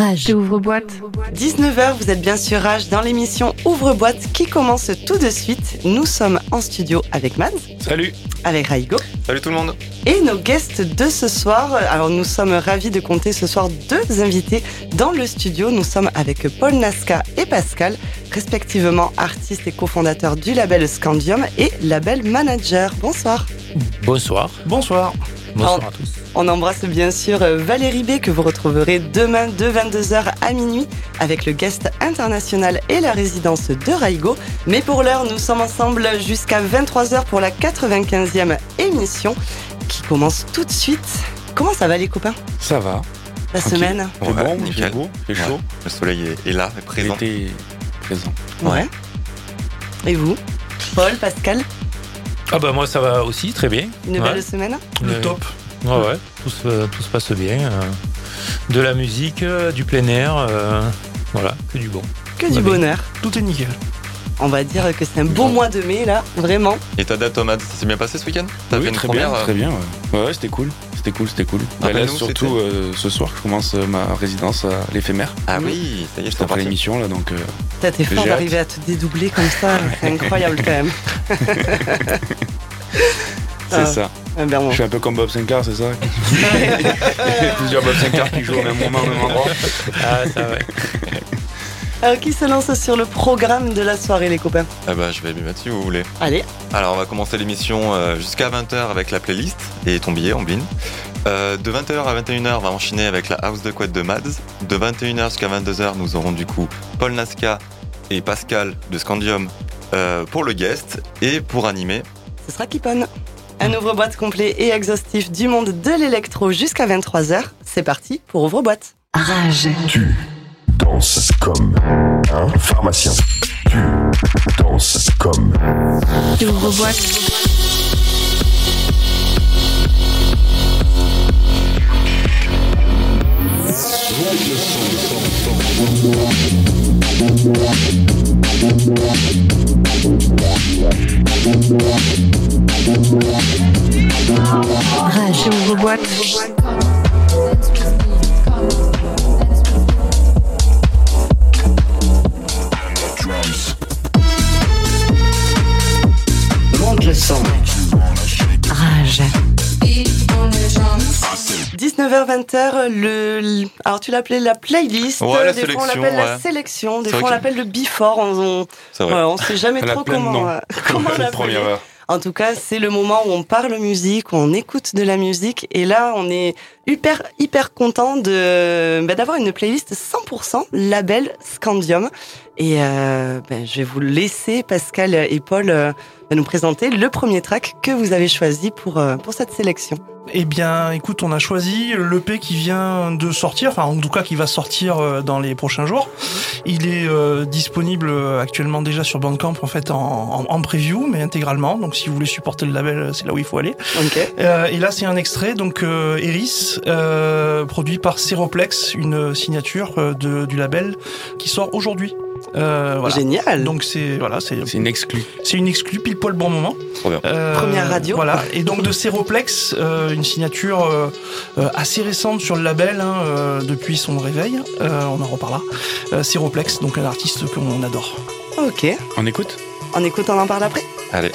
Rage. Ouvre-boîte. 19h, vous êtes bien sûr Rage dans l'émission Ouvre-boîte qui commence tout de suite. Nous sommes en studio avec Mads, Salut avec Raigo Salut tout le monde et nos guests de ce soir. Alors nous sommes ravis de compter ce soir deux invités dans le studio. Nous sommes avec Paul Nasca et Pascal, respectivement artistes et cofondateurs du label Scandium et label manager. Bonsoir. Bonsoir. Bonsoir. Bonsoir à tous. On embrasse bien sûr euh, Valérie B que vous retrouverez demain de 22h à minuit avec le guest international et la résidence de Raigo. Mais pour l'heure, nous sommes ensemble jusqu'à 23h pour la 95e émission qui commence tout de suite. Comment ça va les copains? Ça va. La Tranquille. semaine? C'est bon, fait beau, il fait chaud? Ouais, Le soleil est, est là, est présent. L'été présent. Ouais. Et vous? Paul, Pascal, Ah bah moi ça va aussi, très bien. une Ouais. belle semaine Le Euh, top. Ouais ouais, tout se, tout se passe bien. euh, de la musique, euh, du plein air, euh, voilà, que du bon. Que du bonheur. Tout est nickel. On va dire que c'est un beau mois de mai là, vraiment. Et ta date, Thomas, ça s'est bien passé ce week-end? T'as Oui, fait une très première bien, euh, très bien. Ouais, ouais, ouais, c'était cool. C'était cool, c'était cool. Bah, là, surtout euh, ce soir, je commence euh, ma résidence à l'éphémère. Ah oui, ça y est, je t'en l'émission, là, donc. euh, T'as t'es fort d'arriver à te dédoubler comme ça, c'est incroyable quand même. c'est Ah. ça. Ah, ben, bon. Je suis un peu comme Bob Sinclair, c'est ça Il y a plusieurs Bob Sinclair qui jouent au même moment, au même endroit. Ah ça ouais. Alors qui se lance sur le programme de la soirée les copains Ah bah je vais m'y mettre si vous voulez. Allez, Alors on va commencer l'émission euh, jusqu'à 20h avec la playlist et ton billet en bin. Euh, de 20h à 21h, on va enchaîner avec la house de couette de Mads. De 21h jusqu'à 22h, nous aurons du coup Paul Nasca et Pascal de Scandium euh, pour le guest et pour animer. ce sera Kipon. Un ouvre-boîte complet et exhaustif du monde de l'électro jusqu'à 23h. C'est parti pour ouvre-boîte. Rage. Tu danses comme un pharmacien. Tu danses comme Ouvre-boîte. Rage. Ouvre-boîte. Monte 19h-20h, le... Alors tu l'appelais la playlist, Ouais, la des fois on l'appelle la sélection, des fois on que- l'appelle le before, on, on sait jamais trop comment, euh, comment la l'appeler. En tout cas, c'est le moment où on parle musique, où on écoute de la musique. Et là, on est hyper, hyper content de, bah, d'avoir une playlist 100% label Scandium. Et euh, bah, je vais vous laisser, Pascal et Paul, euh, nous présenter le premier track que vous avez choisi pour, euh, pour cette sélection. Eh bien, écoute, on a choisi l'EP qui vient de sortir, enfin en tout cas qui va sortir dans les prochains jours. Il est euh, disponible actuellement déjà sur Bandcamp en fait en, en, en preview, mais intégralement. Donc si vous voulez supporter le label, c'est là où il faut aller. Euh, et là, c'est un extrait, donc euh, Eris, euh, produit par Ceroplex, une signature euh, de, du label qui sort aujourd'hui. Euh, voilà. Génial. Donc c'est voilà, c'est C'est une exclue. c'est une exclue pile poil bon moment. Trop bien. Euh, Première radio. Voilà. Et donc de Ceroplex, euh, une signature assez récente sur le label hein, euh, depuis son réveil. Euh, on en reparlera. Euh, Ceroplex, donc un artiste qu'on adore. Ok. On écoute? On écoute, on en parle après? Allez.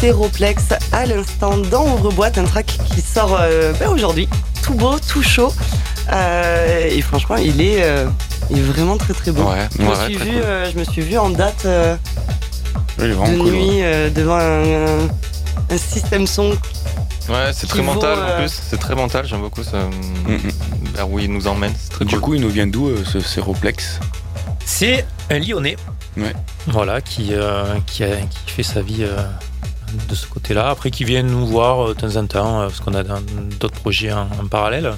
Séroplex à l'instant dans Ouvre-boîte, un track qui sort euh, ben, aujourd'hui, tout beau, tout chaud. Euh, et franchement, il est, euh, il est vraiment très très beau. Ouais, je, me ouais, suis très vu, cool. euh, je me suis vu en date euh, de cool. nuit euh, devant un, un- un système son. Ouais, c'est très mental euh, en plus. C'est très mental, j'aime beaucoup ça. Mm, Vers où il nous emmène, c'est très Du cool. coup, il nous vient d'où euh, ce Séroplex? C'est un Lyonnais. Ouais. Voilà, qui, euh, qui, a- qui fait sa vie euh, de ce côté-là. Après, qui vient nous voir euh, de temps en temps, euh, parce qu'on a d'autres projets en, en parallèle.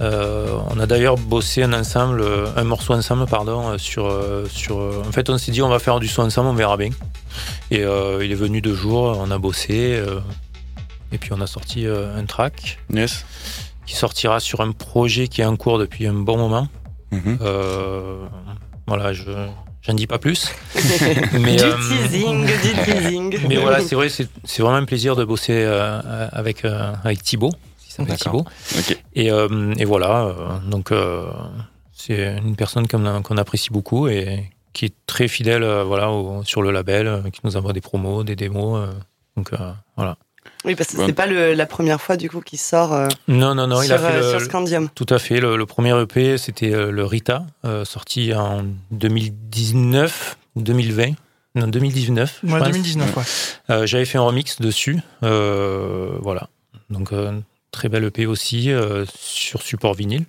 Euh, on a d'ailleurs bossé un ensemble, un morceau ensemble, pardon, sur, sur. en fait, on s'est dit, on va faire du son ensemble, on verra bien. Et euh, il est venu deux jours, on a bossé, euh, et puis on a sorti un track Yes. qui sortira sur un projet qui est en cours depuis un bon moment. Mhm. Euh, voilà, je j'en dis pas plus. mais, du euh, teasing, du teasing. mais voilà, c'est vrai, c'est vraiment un plaisir de bosser euh, avec euh, avec Thibaut, D'accord. Thibaut. Et, euh, et voilà, euh, donc euh, c'est une personne qu'on apprécie beaucoup et qui est très fidèle, euh, voilà, au- sur le label, euh, qui nous envoie des promos, des démos. euh, donc euh, voilà. Oui, parce que Bon. c'est pas le- la première fois du coup qu'il sort euh, Non, non, non, il sur, a fait euh, le, sur Scandium. Tout à fait. Le, le premier EP, c'était euh, le Rita, euh, sorti en 2019 ou 2020. Non, 2019. je Ouais, pense. 2019, ouais. Euh, J'avais fait un remix dessus. euh, voilà. Donc, euh, très bel EP aussi, euh, sur support vinyle.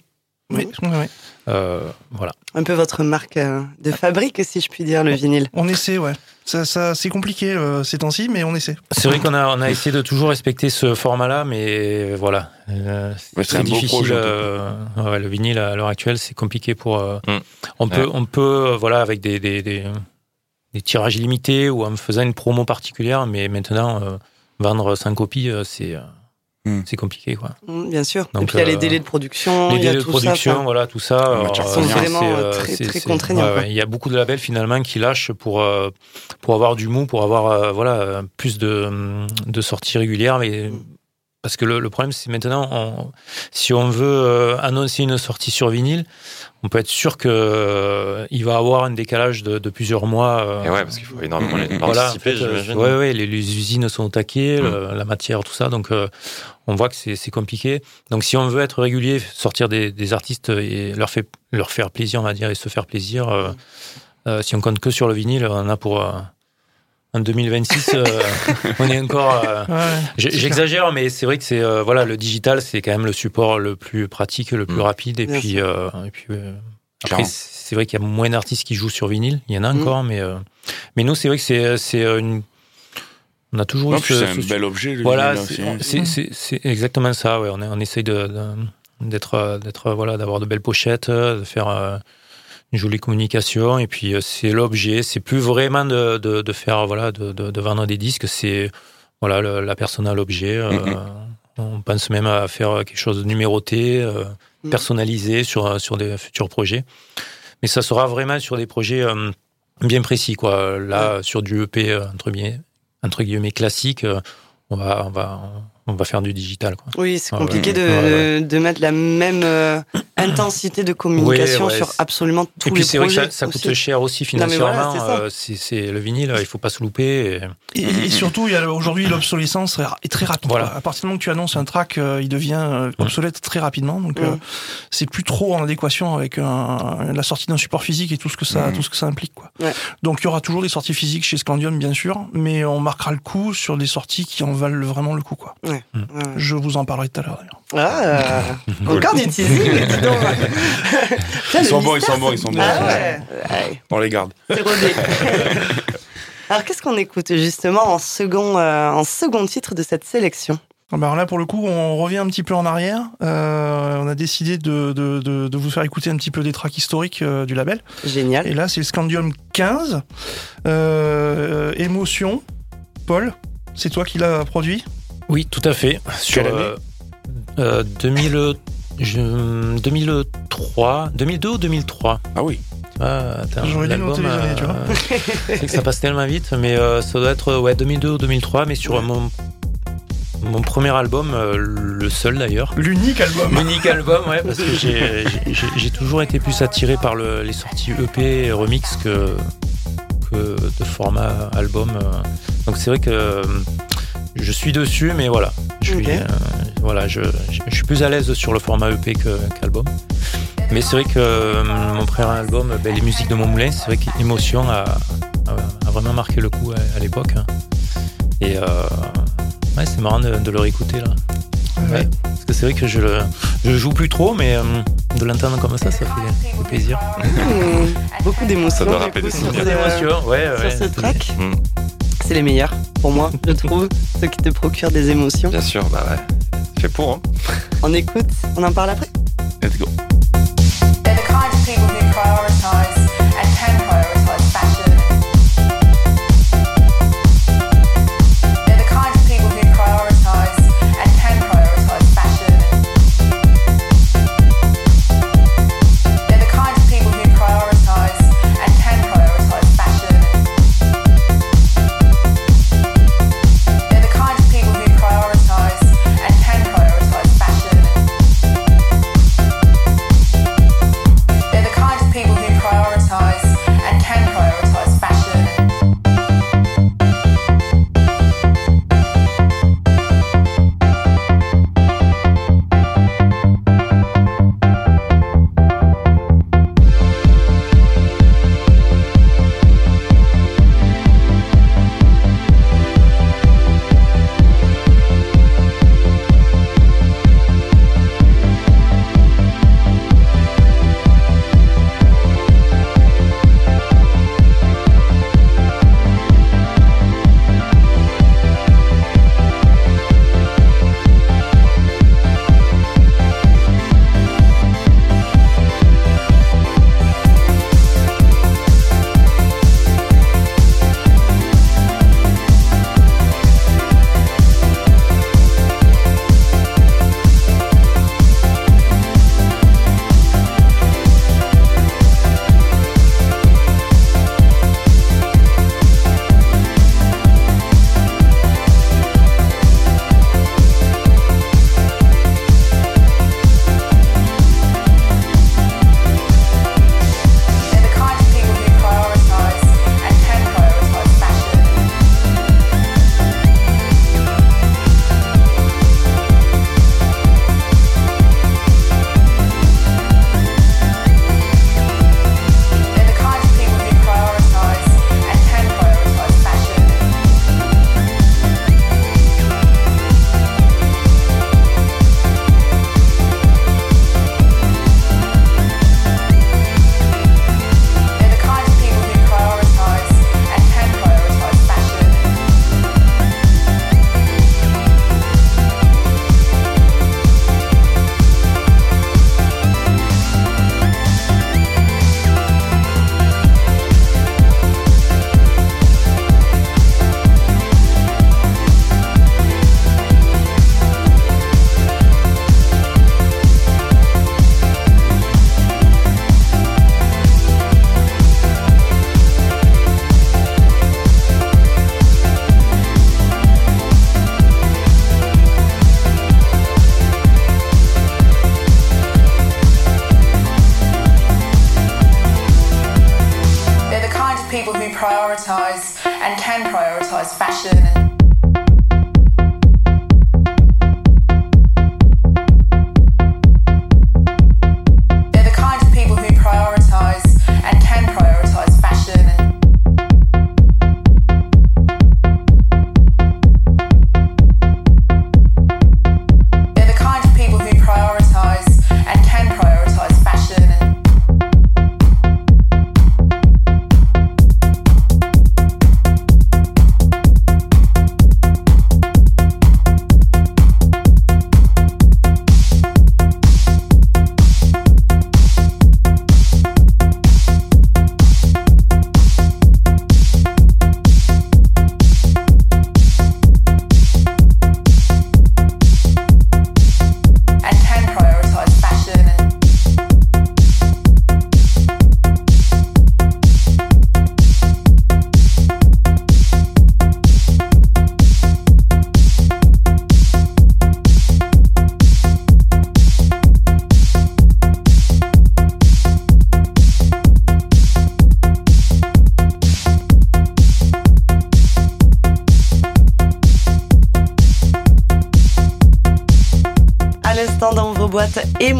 Oui. Euh, voilà. Un peu votre marque euh, de fabrique, si je puis dire, le vinyle. On essaie, ouais. Ça, ça, c'est compliqué euh, ces temps-ci, mais on essaie. C'est vrai qu'on a, on a essayé de toujours respecter ce format-là, mais voilà. Euh, Ouais, c'est beau difficile. projet, euh, ouais, le vinyle à l'heure actuelle, c'est compliqué pour. euh, Mm. On peut, Ouais. on peut, euh, voilà, avec des, des, des, des tirages limités ou en faisant une promo particulière, mais maintenant euh, vendre 100 copies, euh, c'est, euh, Mm. c'est compliqué, quoi. Mm, Bien sûr. Donc, Et puis il y a les euh, délais de production, Les il y a délais de tout production, ça. enfin, voilà, tout ça. Matières euh, sont c'est- vraiment, euh, très- très contraignants, ouais, quoi. ouais. Il y a beaucoup de labels finalement qui lâchent pour euh, pour avoir du mou, pour avoir euh, voilà plus de de sorties régulières, mais parce que le, le problème c'est maintenant, on- si on veut euh, annoncer une sortie sur vinyle, on peut être sûr que euh, il va avoir un décalage de, de plusieurs mois. euh, Et ouais, parce qu'il faut énormément les voilà, en anticiper, fait, euh, j'imagine. ouais, ouais, les, les usines sont au taquet, Mm. le- la matière, tout ça. Donc, euh, on voit que c'est compliqué. Donc, si on veut être régulier, sortir des, des artistes et leur, fait, leur faire plaisir, on va dire, et se faire plaisir, euh, euh, si on compte que sur le vinyle, on en a pour. En 2026, euh, on est encore. euh, Ouais, J'exagère, mais c'est vrai que c'est euh, voilà le digital, c'est quand même le support le plus pratique, le plus Mm. rapide, et Bien puis, euh, et puis euh, après c'est vrai qu'il y a moins d'artistes qui jouent sur vinyle, il y en a Mm. encore, mais euh, mais nous c'est vrai que c'est c'est une on a toujours Non, eu ce- c'est un ce- bel objet. le voilà, c'est- exactement ça. Ouais, on, est- on essaye de de- d'être d'être voilà d'avoir de belles pochettes, de faire euh, une jolie communication, et puis euh, c'est l'objet. C'est plus vraiment de, de, de faire voilà de, de, de vendre des disques. C'est voilà le- la personne à l'objet. euh. On pense même à faire quelque chose de numéroté, euh, Mhm. personnalisé sur sur des futurs projets. Mais ça sera vraiment sur des projets euh, bien précis quoi. Là sur du EP euh, entre guillemets entre guillemets classique, euh, on va on va on va faire du digital quoi. Oui, c'est compliqué ouais. de, Ouais, de mettre la même euh, intensité de communication Ouais, ouais, sur absolument tous Et puis les c'est vrai que projets. ça, ça coûte aussi. cher aussi voilà, financièrement. c'est euh, c'est le vinyle, il faut pas se louper. et- Et, et surtout, il y a aujourd'hui l'obsolescence est très rapide. Voilà. quoi. À partir du moment que tu annonces un track, euh, il devient euh, obsolète très rapidement. Donc, euh, c'est plus trop en adéquation avec un- la sortie d'un support physique et tout ce que ça, tout ce que ça implique. Quoi. Ouais. Donc, il y aura toujours des sorties physiques chez Scandium, bien sûr, mais on marquera le coup sur des sorties qui en valent vraiment le coup. Quoi. Ouais. Je vous en parlerai tout à l'heure. d'ailleurs. Encore du teasing, dis donc. Putain, Ils sont bons, ils sont bons, ils sont bons. Ah ouais, ouais, On les garde. Alors, qu'est-ce qu'on écoute justement en second, euh, en second titre de cette sélection? Ah bah alors là, pour le coup, on revient un petit peu en arrière. Euh, on a décidé de, de, de, de vous faire écouter un petit peu des tracks historiques euh, du label. Génial. Et là, c'est le Scandium 15. Euh, émotion. Paul, c'est toi qui l'as produit? Oui, tout à fait. Sur Quelle année euh, euh, 2000, je- 2003, 2002 ou 2003 Ah oui. ah, attends, J'aurais dû l'album, noter les années, tu vois. euh, c'est que ça passe tellement vite, mais euh, ça doit être ouais 2002 ou 2003, mais sur mon mon premier album, euh, le seul d'ailleurs. L'unique album. L'unique album, ouais, parce que j'ai- toujours été plus attiré par le- les sorties EP et remix que, que de format album. euh. Donc c'est vrai que euh, je suis dessus, mais voilà. Je suis, Ok. euh, voilà, je, je- je suis plus à l'aise sur le format EP qu'album. mais c'est vrai que euh, mon premier album, ben, Les musiques de mon moulin, c'est vrai qu'Émotion a, a- a vraiment marqué le coup à, à l'époque. hein. Et euh, ouais, c'est marrant de, de le réécouter là. Ouais. Parce que c'est vrai que je le, je le joue plus trop, mais euh, de l'entendre comme ça, ça fait, plaisir. Mmh, Beaucoup d'émotions. Ça doit rappeler des souvenirs. ce- d'émotions, ouais, Sur ce track, Mm. c'est les meilleurs pour moi, je trouve. Ceux qui te procurent des émotions. Bien sûr, bah ouais. C'est pour, hein. On écoute, on en parle après?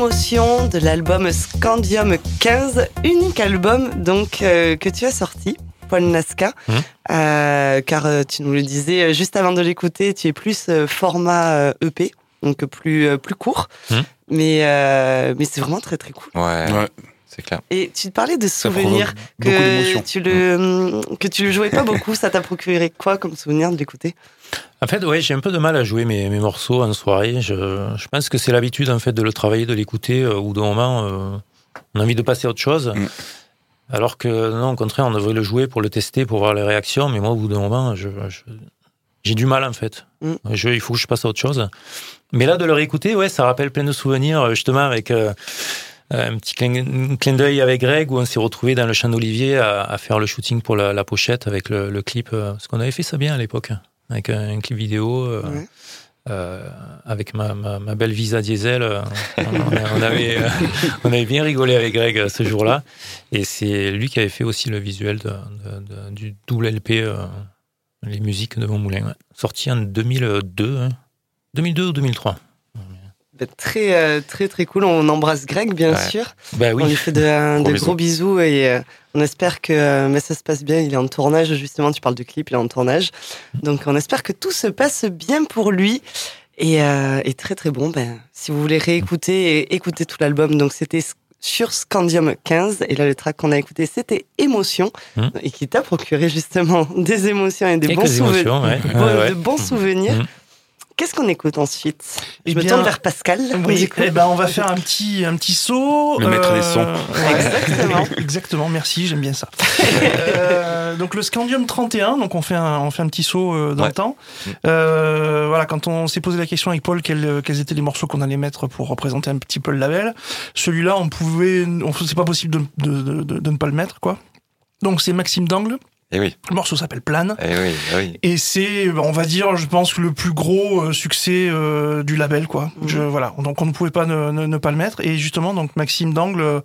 Émotion de l'album Scandium 15, unique album donc euh, que tu as sorti, Paul Nasca, Mhm. Euh, car euh, tu nous le disais juste avant de l'écouter, tu es plus euh, format euh, EP, donc plus euh, plus court, Mhm. mais euh, mais c'est vraiment très très cool. Ouais, Ouais. C'est clair. Et tu te parlais de souvenirs que d'émotions. tu le que tu le jouais pas beaucoup, ça t'a procuré quoi comme souvenir de l'écouter? En fait, ouais, j'ai un peu de mal à jouer mes, mes morceaux en soirée. Je, je pense que c'est l'habitude en fait de le travailler, de l'écouter, euh, ou d'un moment euh, on a envie de passer à autre chose. Mm. Alors que non, au contraire, on devrait le jouer pour le tester, pour voir les réactions. Mais moi, au bout d'un moment, je, je- j'ai du mal en fait. Mm. Je, il faut que je passe à autre chose. Mais là, de le réécouter, ouais, ça rappelle plein de souvenirs, euh, justement avec. euh, un petit clin, clin d'œil avec Greg où on s'est retrouvé dans le champ d'Olivier à, à faire le shooting pour la, la pochette avec le, le clip. euh, Parce qu'on avait fait ça bien à l'époque, hein, avec un, un clip vidéo. euh, Ouais. euh, avec ma, ma, ma belle Visa diesel, euh, on, on avait, euh, on avait bien rigolé avec Greg euh, ce jour-là. Et c'est lui qui avait fait aussi le visuel de, de- de- du double LP, euh, les musiques de mon moulin, ouais. sorti en 2002, hein. 2002 ou 2003. Très euh, très très cool. On embrasse Greg bien Ouais. sûr. Bah On lui fait de, Gros de bisous. gros bisous et euh, on espère que euh, mais ça se passe bien. Il est en tournage justement. Tu parles du clip, il est en tournage. Donc on espère que tout se passe bien pour lui. Et, euh, et très très bon. Ben, si vous voulez réécouter et écouter tout l'album, donc c'était sur Scandium 15 et là le track qu'on a écouté c'était Émotion Hmm. et qui t'a procuré justement des émotions et des bons souvenirs, émotions, ouais. bon- Ouais, ouais. de bons souvenirs. Hmm. Qu'est-ce qu'on écoute ensuite? Eh Je me bien, tourne vers Pascal. Oui, eh ben on va faire un petit un petit saut. Le maître des sons. ouais. Exactement. Exactement, merci, j'aime bien ça. Euh, donc le Scandium 31, donc on fait un, on fait un petit saut euh, dans Ouais. le temps. Euh, voilà, quand on s'est posé la question avec Paul quels, quels étaient les morceaux qu'on allait mettre pour représenter un petit peu le label, celui-là on pouvait, on c'est pas possible de, de, de, de- de ne pas le mettre quoi. Donc c'est Maxime Dangle, Eh oui, le morceau s'appelle Plane. eh oui, eh oui. Et c'est, on va dire, je pense, le plus gros euh, succès euh, du label, quoi. Mhm. Je, voilà. Donc on ne pouvait pas ne, ne- ne pas le mettre. Et justement, donc Maxime Dangle, euh,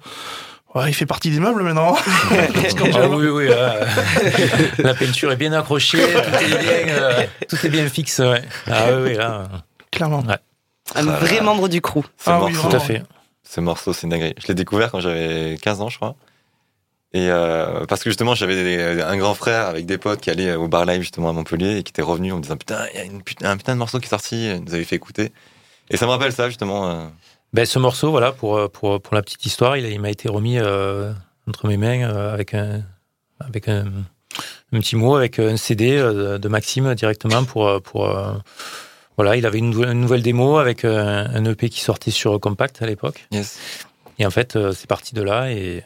ouais, il fait partie des meubles maintenant. Ah dirait- oui, oui, là, la peinture est bien accrochée, tout est bien, euh, tout est bien fixe. Ouais. Ah oui, oui, là, Clairement. Un vrai membre du crew. Ce Ah oui, morceau, tout à fait. ce morceau, c'est une dinguerie. Je l'ai découvert quand j'avais 15 ans, je crois. Et euh, parce que justement, j'avais un grand frère avec des potes qui allaient au bar live justement à Montpellier et qui étaient revenus en me disant putain, il y a une putain, un putain de morceau qui est sorti, ils nous avaient fait écouter. Et ça me rappelle ça justement. euh, Ben, ce morceau, voilà, pour, euh, pour, pour la petite histoire, il, m'a été remis euh, entre mes mains euh, avec, un, avec un, un petit mot, avec un CD de, Maxime directement pour. pour voilà, il avait une, nouvelle- une nouvelle démo avec un, un EP qui sortait sur Compact à l'époque. Yes. Et en fait, c'est parti de là et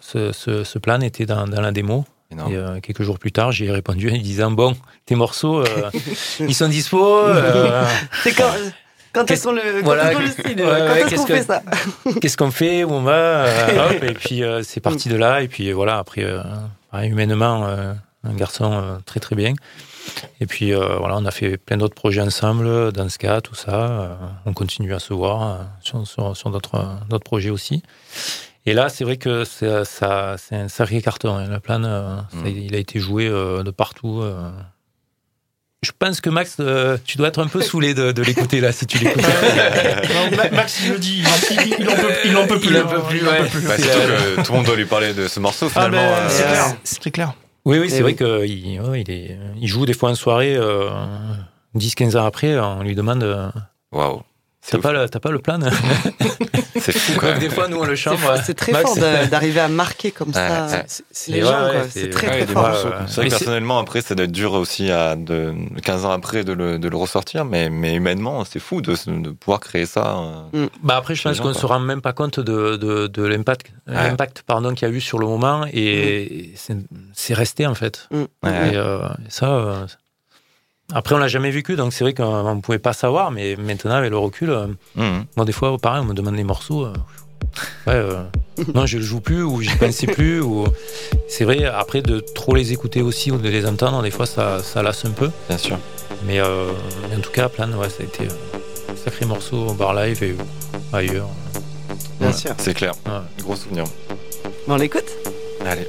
ce, ce, ce plan était dans, dans la démo. Et euh, quelques jours plus tard, j'ai répondu en disant Bon, tes morceaux, euh, ils sont dispo. euh, C'est quand, quand est-ce qu'on le, quand voilà, est-ce qu'on le signe ouais, Quand ouais, est-ce qu'est-ce qu'on que- fait ça Qu'est-ce qu'on fait Où on va hop, Et puis c'est parti de là. Et puis voilà, après, humainement, un garçon très très bien. Et puis voilà, on a fait plein d'autres projets ensemble, dans ce cas, tout ça. On continue à se voir sur, sur, sur d'autres d'autres projets aussi. Et là, c'est vrai que c'est ça, c'est un sacré carton. hein. La plane, euh, ça- il a été joué euh, de partout. euh. Je pense que Max, euh, tu dois être un peu saoulé de, de l'écouter là, si tu l'écoutes. Max, il le dit, il en, peut, il en peut plus. Il en hein, peut plus, il en ouais. peut plus. Bah, C'est surtout la- que tout le monde doit lui parler de ce morceau Ah finalement. ben, euh, c'est euh, clair, c'est clair. Oui, oui, c'est vrai oui. qu'il ouais, il est, il joue des fois en soirée, euh, 10-15 ans après, on lui demande Waouh. T'as pas, le- t'as pas le plan C'est fou quand même. Des fois, nous, on le C'est chambre. C'est très Max, fort d'arriver à marquer comme ça Ouais, les gens. ouais, C'est très ouais, très fort. vrai personnellement, après, ça doit être dur aussi à de 15 ans après de le, de le ressortir, mais, mais humainement, c'est fou de, de pouvoir créer ça. euh. Bah après, je pense qu'on quoi. se rend même pas compte de, de, de l'impact, pardon qu'il y a eu sur le moment et c'est- c'est resté en fait. Mm. Ouais. Et euh, ça, euh, après on l'a jamais vécu, donc c'est vrai qu'on ne pouvait pas savoir, mais maintenant avec le recul, euh, Mhm. moi des fois pareil, on me demande des morceaux. euh, ouais, euh, non, je le joue plus ou j'y pensais plus. Ou c'est vrai. Après de trop les écouter aussi ou de les entendre, des fois ça, ça lasse un peu. Bien sûr. Mais euh, en tout cas, Plan, ouais, ça a été un sacré morceau au bar live et ailleurs. Bien sûr. C'est clair. Ouais. Gros souvenir. Bon, on l'écoute? Allez.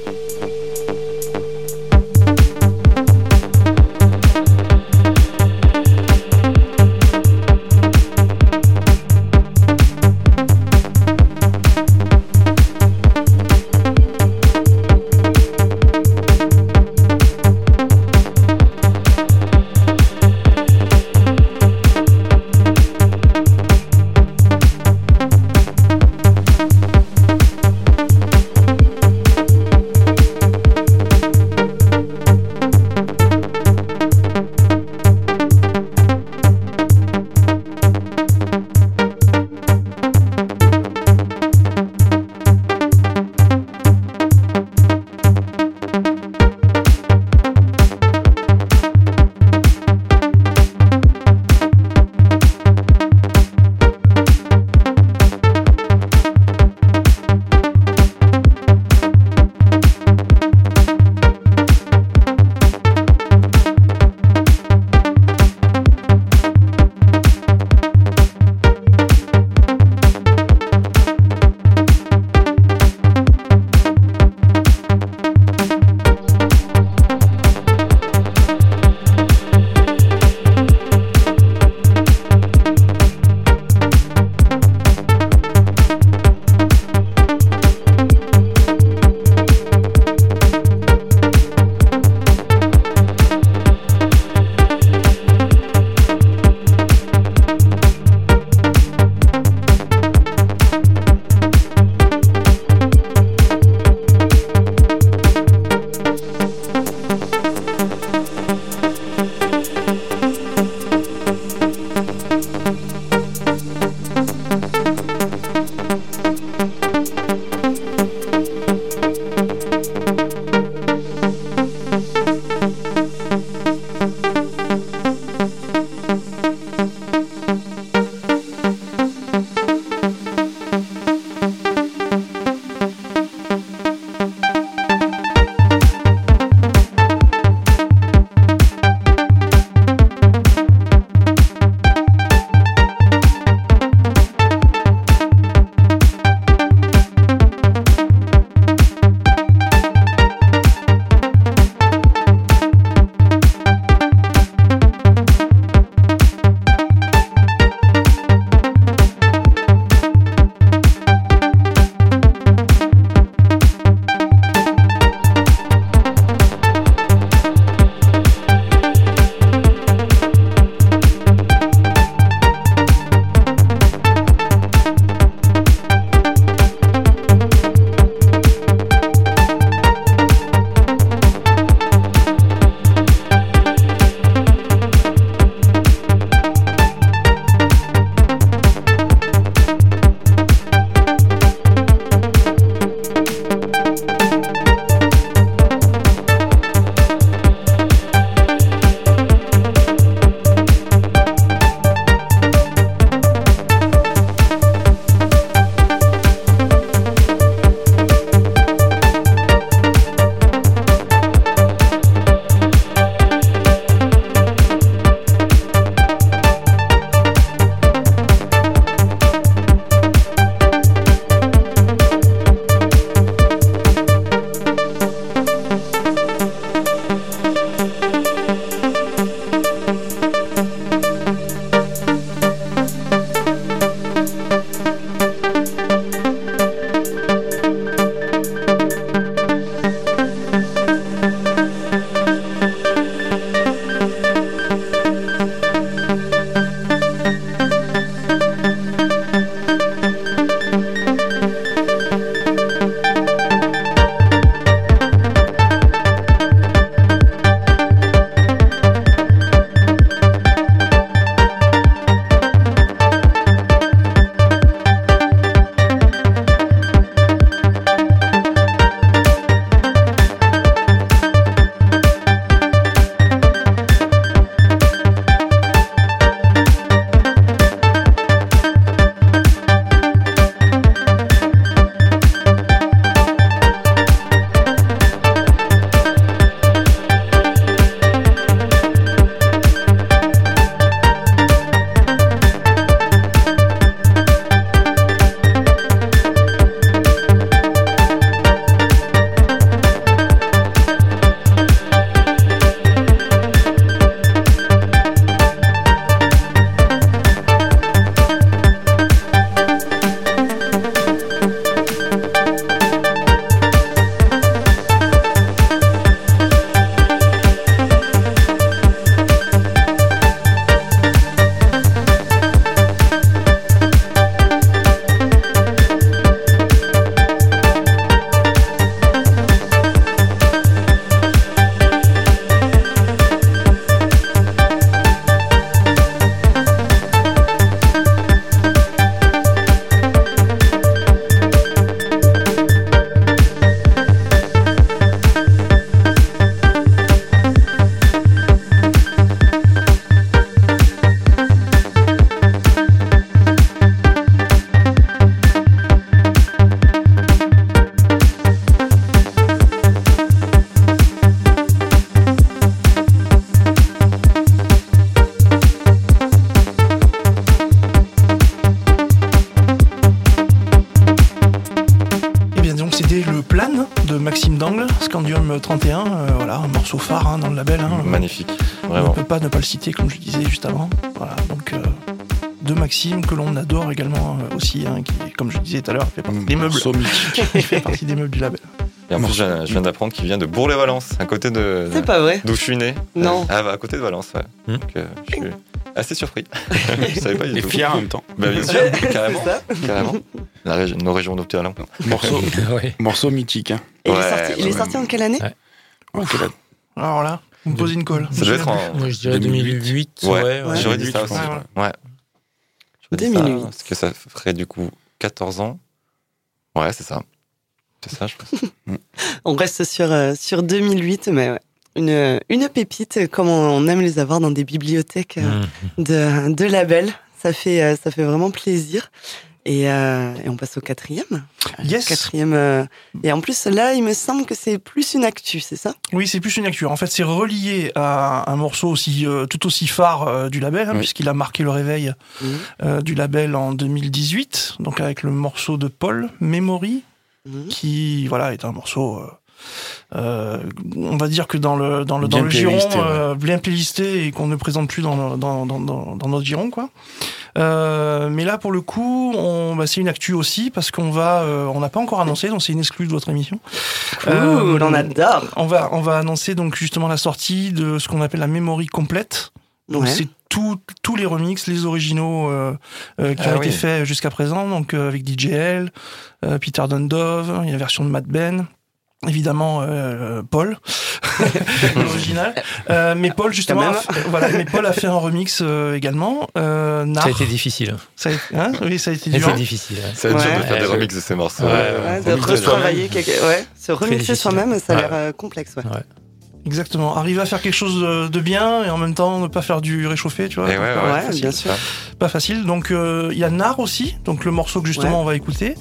Tout à l'heure, fait partie des meubles. Morceau mythique. Il fait partie des meubles du label. Et en plus, je viens, d'apprendre qu'il vient de Bourg-les-Valence, à côté de. C'est pas vrai. D'où je suis né. Non. Ah, bah, à côté de Valence, ouais. Hmm. Donc, euh, je suis assez surpris. je savais pas du Et tout. fier en même temps. Bah, bien sûr, carrément. Carrément. La région- nos régions talent. Morceau, Ouais. morceau mythique. Hein. Et il est Ouais, sorti, il est sorti en quelle année quelle Alors là, vous me posez une colle. Ça devait être en. Moi, je dirais 2008. 2008. Ouais, ouais, ouais. j'aurais dit ça 2008, aussi. je pense. Ouais. J'aurais dit ça, 2008. Parce que ça ferait du coup 14 ans. Ouais, c'est ça. C'est ça, je pense. On reste sur, euh, sur 2008, mais ouais. Une, une pépite, comme on aime les avoir dans des bibliothèques euh, Mmh. de, de labels. Ça fait, euh, ça fait vraiment plaisir. Et, euh, et on passe au quatrième. Yes. Quatrième. euh, et en plus, là, il me semble que c'est plus une actu, c'est ça? Oui, c'est plus une actu. En fait, c'est relié à un morceau aussi euh, tout aussi phare euh, du label, hein, Oui. puisqu'il a marqué le réveil euh, du label en 2018, donc avec le morceau de Paul, Memory, Mhm. qui voilà est un morceau. euh, euh, on va dire que dans le dans le dans le giron ouais. euh, bien playlisté et qu'on ne présente plus dans dans, dans, dans notre giron quoi. Euh, mais là pour le coup, on bah, c'est une actu aussi parce qu'on va euh, on n'a pas encore annoncé donc c'est une exclue de votre émission. Cool, Euh, on adore. On va, on va annoncer donc justement la sortie de ce qu'on appelle la mémorie complète. Donc Ouais. c'est tous les remixes, les originaux euh, euh, qui Ah ont oui. été faits jusqu'à présent, donc euh, avec DJL, euh, Peter Dundove, il y a la version de Matt Ben. Évidemment, euh, Paul, l'original. Euh, mais Paul, justement, a fait, voilà, mais Paul a fait un remix euh, également. Euh, Nar, Ça a été difficile. ça a été- hein oui, ça a été Ça a dur. été difficile. ouais. C'est dur de faire des remixes de ces morceaux. Ouais, Ouais, de retravailler quelque... ouais, se remixer difficile. soi-même, ça a Ouais. l'air euh, complexe. Ouais. Exactement. Arriver à faire quelque chose de- bien et en même temps ne pas faire du réchauffé, tu vois. Et ouais, pas, ouais, Ouais, facile, bien sûr. pas facile. Donc euh, il y a Nar aussi, donc le morceau que justement Ouais. on va écouter,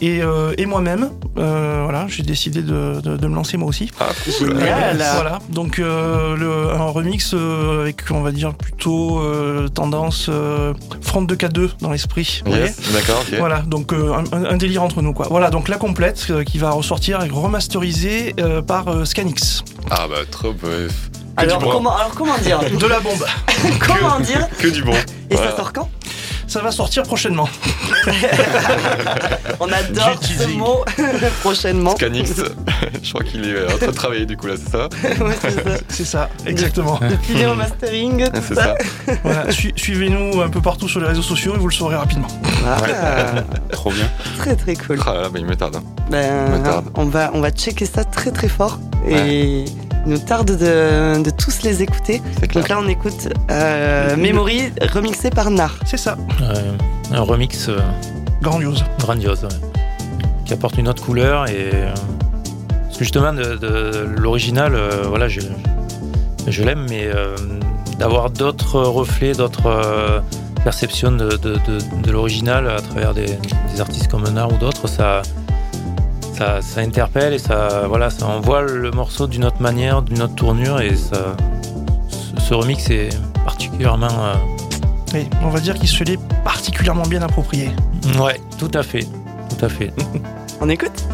et, euh, et moi-même. Euh, voilà, j'ai décidé de, de, de me lancer moi aussi. Ah, cool. Génial. Voilà, donc euh, le, un remix euh, avec on va dire plutôt euh, tendance euh, front de K2 dans l'esprit. Yes, d'accord. Voilà, donc euh, un, un délire entre nous quoi. Voilà, donc la complète euh, qui va ressortir et remasterisée euh, par euh, Scanix. Ah bah trop. Que Alors bon. comment, alors comment dire De la bombe. Comment dire Que du bon. Et Voilà. ça sort quand Ça va sortir prochainement. On adore ce mot prochainement. Scanix, je crois qu'il est en train de travailler du coup là, c'est ça Ouais, c'est ça. C'est ça, exactement. Depuis les mastering, tout C'est ça. ça. Voilà, su- suivez-nous un peu partout sur les réseaux sociaux et vous le saurez rapidement. Ah, Trop bien. très très cool. Ah là là, bah, il me tarde. Ben, Me tarde. on va on va checker ça très très fort et il nous tarde de, de tous les écouter. Donc là on écoute euh, Memory remixé par Nar. C'est ça, un remix euh, grandiose. grandiose, ouais. qui apporte une autre couleur et euh, parce que justement de, de l'original, euh, voilà, je, je l'aime, mais euh, d'avoir d'autres reflets, d'autres euh, perceptions de, de, de- de l'original à travers des, des artistes comme Nard ou d'autres, ça, ça, ça interpelle et ça, voilà, ça envoie le morceau d'une autre manière, d'une autre tournure et ça, ce, remix est particulièrement, euh, Et on va dire qu'il se l'est particulièrement bien approprié. ouais, tout à fait, tout à fait. On écoute?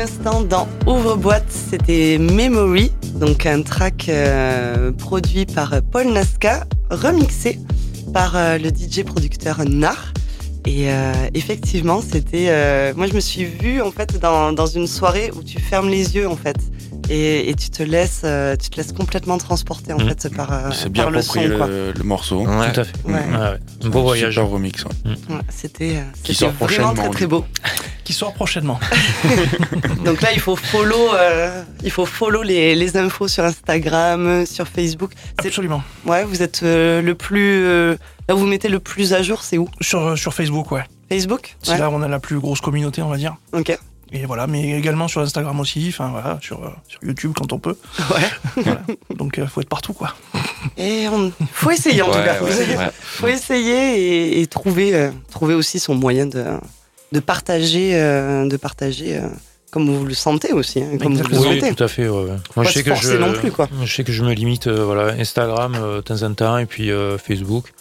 L'instant, dans Ouvre-boîte, c'était Memory, donc un track euh, produit par Paul Nasca, remixé par euh, le DJ producteur Nar. Et euh, effectivement, c'était. euh, moi, je me suis vue en fait dans, dans une soirée où tu fermes les yeux en fait. Et, et tu te laisses, euh, tu te laisses complètement transporter en Mhm. fait par, euh, C'est bien par le son le, le morceau. Ouais. Tout à fait. Ouais. Ouais, ouais. Un beau voyage. Super remix. ouais. Ouais, c'était euh, Qui sort prochainement, très très beau. Qui sort prochainement. Donc là, il faut follow, euh, il faut follow les, les infos sur Instagram, sur Facebook. C'est- Absolument. Ouais, vous êtes euh, le plus, euh, là où vous mettez le plus à jour, c'est où? Sur, sur Facebook, ouais. Facebook? C'est Ouais. là où on a la plus grosse communauté, on va dire. Ok. Et voilà, mais également sur Instagram aussi, enfin voilà, sur, euh, sur YouTube quand on peut. Ouais. Donc euh, faut être partout, quoi. Et on... faut essayer en tout Ouais, cas. ouais, ouais. Faut essayer et, et trouver, euh, trouver aussi son moyen de, de partager, euh, de partager euh, comme vous le sentez aussi, hein, comme vous le Exactement. Oui, souhaitez. tout à fait. ouais, Moi, je sais que je, non plus, quoi. je sais que je me limite, euh, voilà, Instagram euh, de temps en temps et puis euh, Facebook.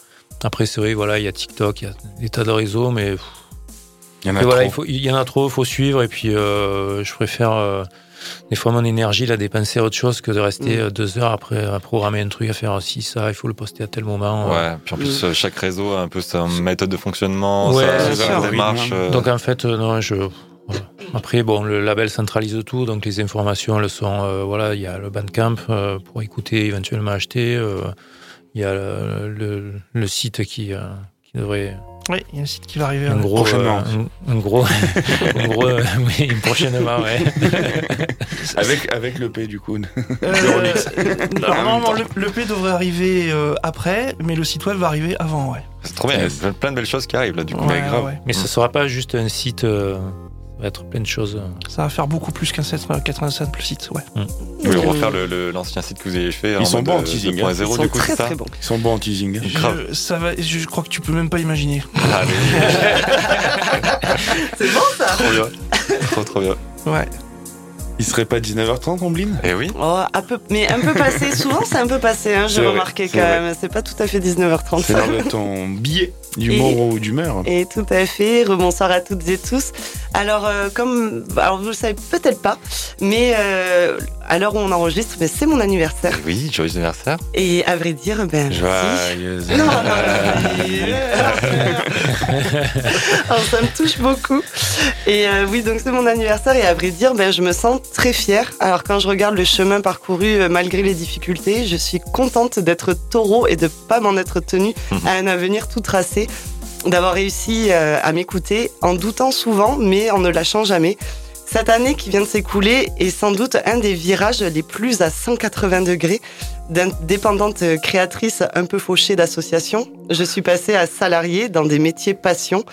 Après, c'est vrai, voilà, il y a TikTok, il y a des tas de réseaux, mais Il y en a voilà, trop. il, faut, il y en a trop, faut suivre. Et puis, euh, je préfère euh, des fois mon énergie la dépenser à autre chose que de rester Mm. euh, deux heures après à programmer un truc, à faire aussi ça, il faut le poster à tel moment. Ouais, puis en plus, euh, chaque réseau a un peu sa méthode de fonctionnement, Ouais, sa, démarche. euh, Donc en fait, euh, non, je. Après, bon, le label centralise tout, donc les informations, elles sont, euh, voilà, il y a le Bandcamp euh, pour écouter, éventuellement acheter. euh, Il y a le, le, le site qui, euh, qui devrait Oui, il y a un site qui va arriver. un gros, prochainement. euh, un, un gros, un gros, euh, oui, prochainement, ouais. Avec, avec le P du coup. Euh, Normalement, le, le P devrait arriver euh, après, mais le site web va arriver avant, ouais. C'est trop bien, il y a plein de belles choses qui arrivent là, du coup. Ouais, grave. ouais. Mais ce sera pas juste un site, euh, va être plein de choses. Ça va faire beaucoup plus qu'un 7, simple site, ouais. Vous voulez refaire l'ancien site que vous avez fait Ils sont bons en euh, teasing, 2.0 hein. Ils sont du coup, très c'est ça très bons. Ils sont bons en teasing. Grave. Je, ça va, je crois que tu peux même pas imaginer. Ah, mais C'est bon ça trop bien. Trop trop bien. Ouais. Il serait pas 19h30 en blind Et oui. Oh, un peu, mais un peu passé. Souvent, c'est un peu passé. Hein, J'ai vrai, remarqué quand vrai. même. C'est pas tout à fait 19h30. C'est l'heure de ton billet d'humour ou d'humeur. Et tout à fait. Rebonsoir à toutes et tous. Alors, euh, comme, alors vous le savez peut-être pas, mais euh, à l'heure où on enregistre, ben, c'est mon anniversaire. Oui, joyeux anniversaire. Et à vrai dire, ben. Joyeux non, non, Alors, ça me touche beaucoup. Et euh, oui, donc c'est mon anniversaire et à vrai dire, ben, je me sens très fière. Alors quand je regarde le chemin parcouru euh, malgré les difficultés, je suis contente d'être taureau et de pas m'en être tenue à un avenir tout tracé. D'avoir réussi euh, à m'écouter en doutant souvent, mais en ne lâchant jamais. Cette année qui vient de s'écouler est sans doute un des virages les plus à 180 degrés. D'indépendante créatrice un peu fauchée d'association, je suis passée à salariée dans des métiers passion.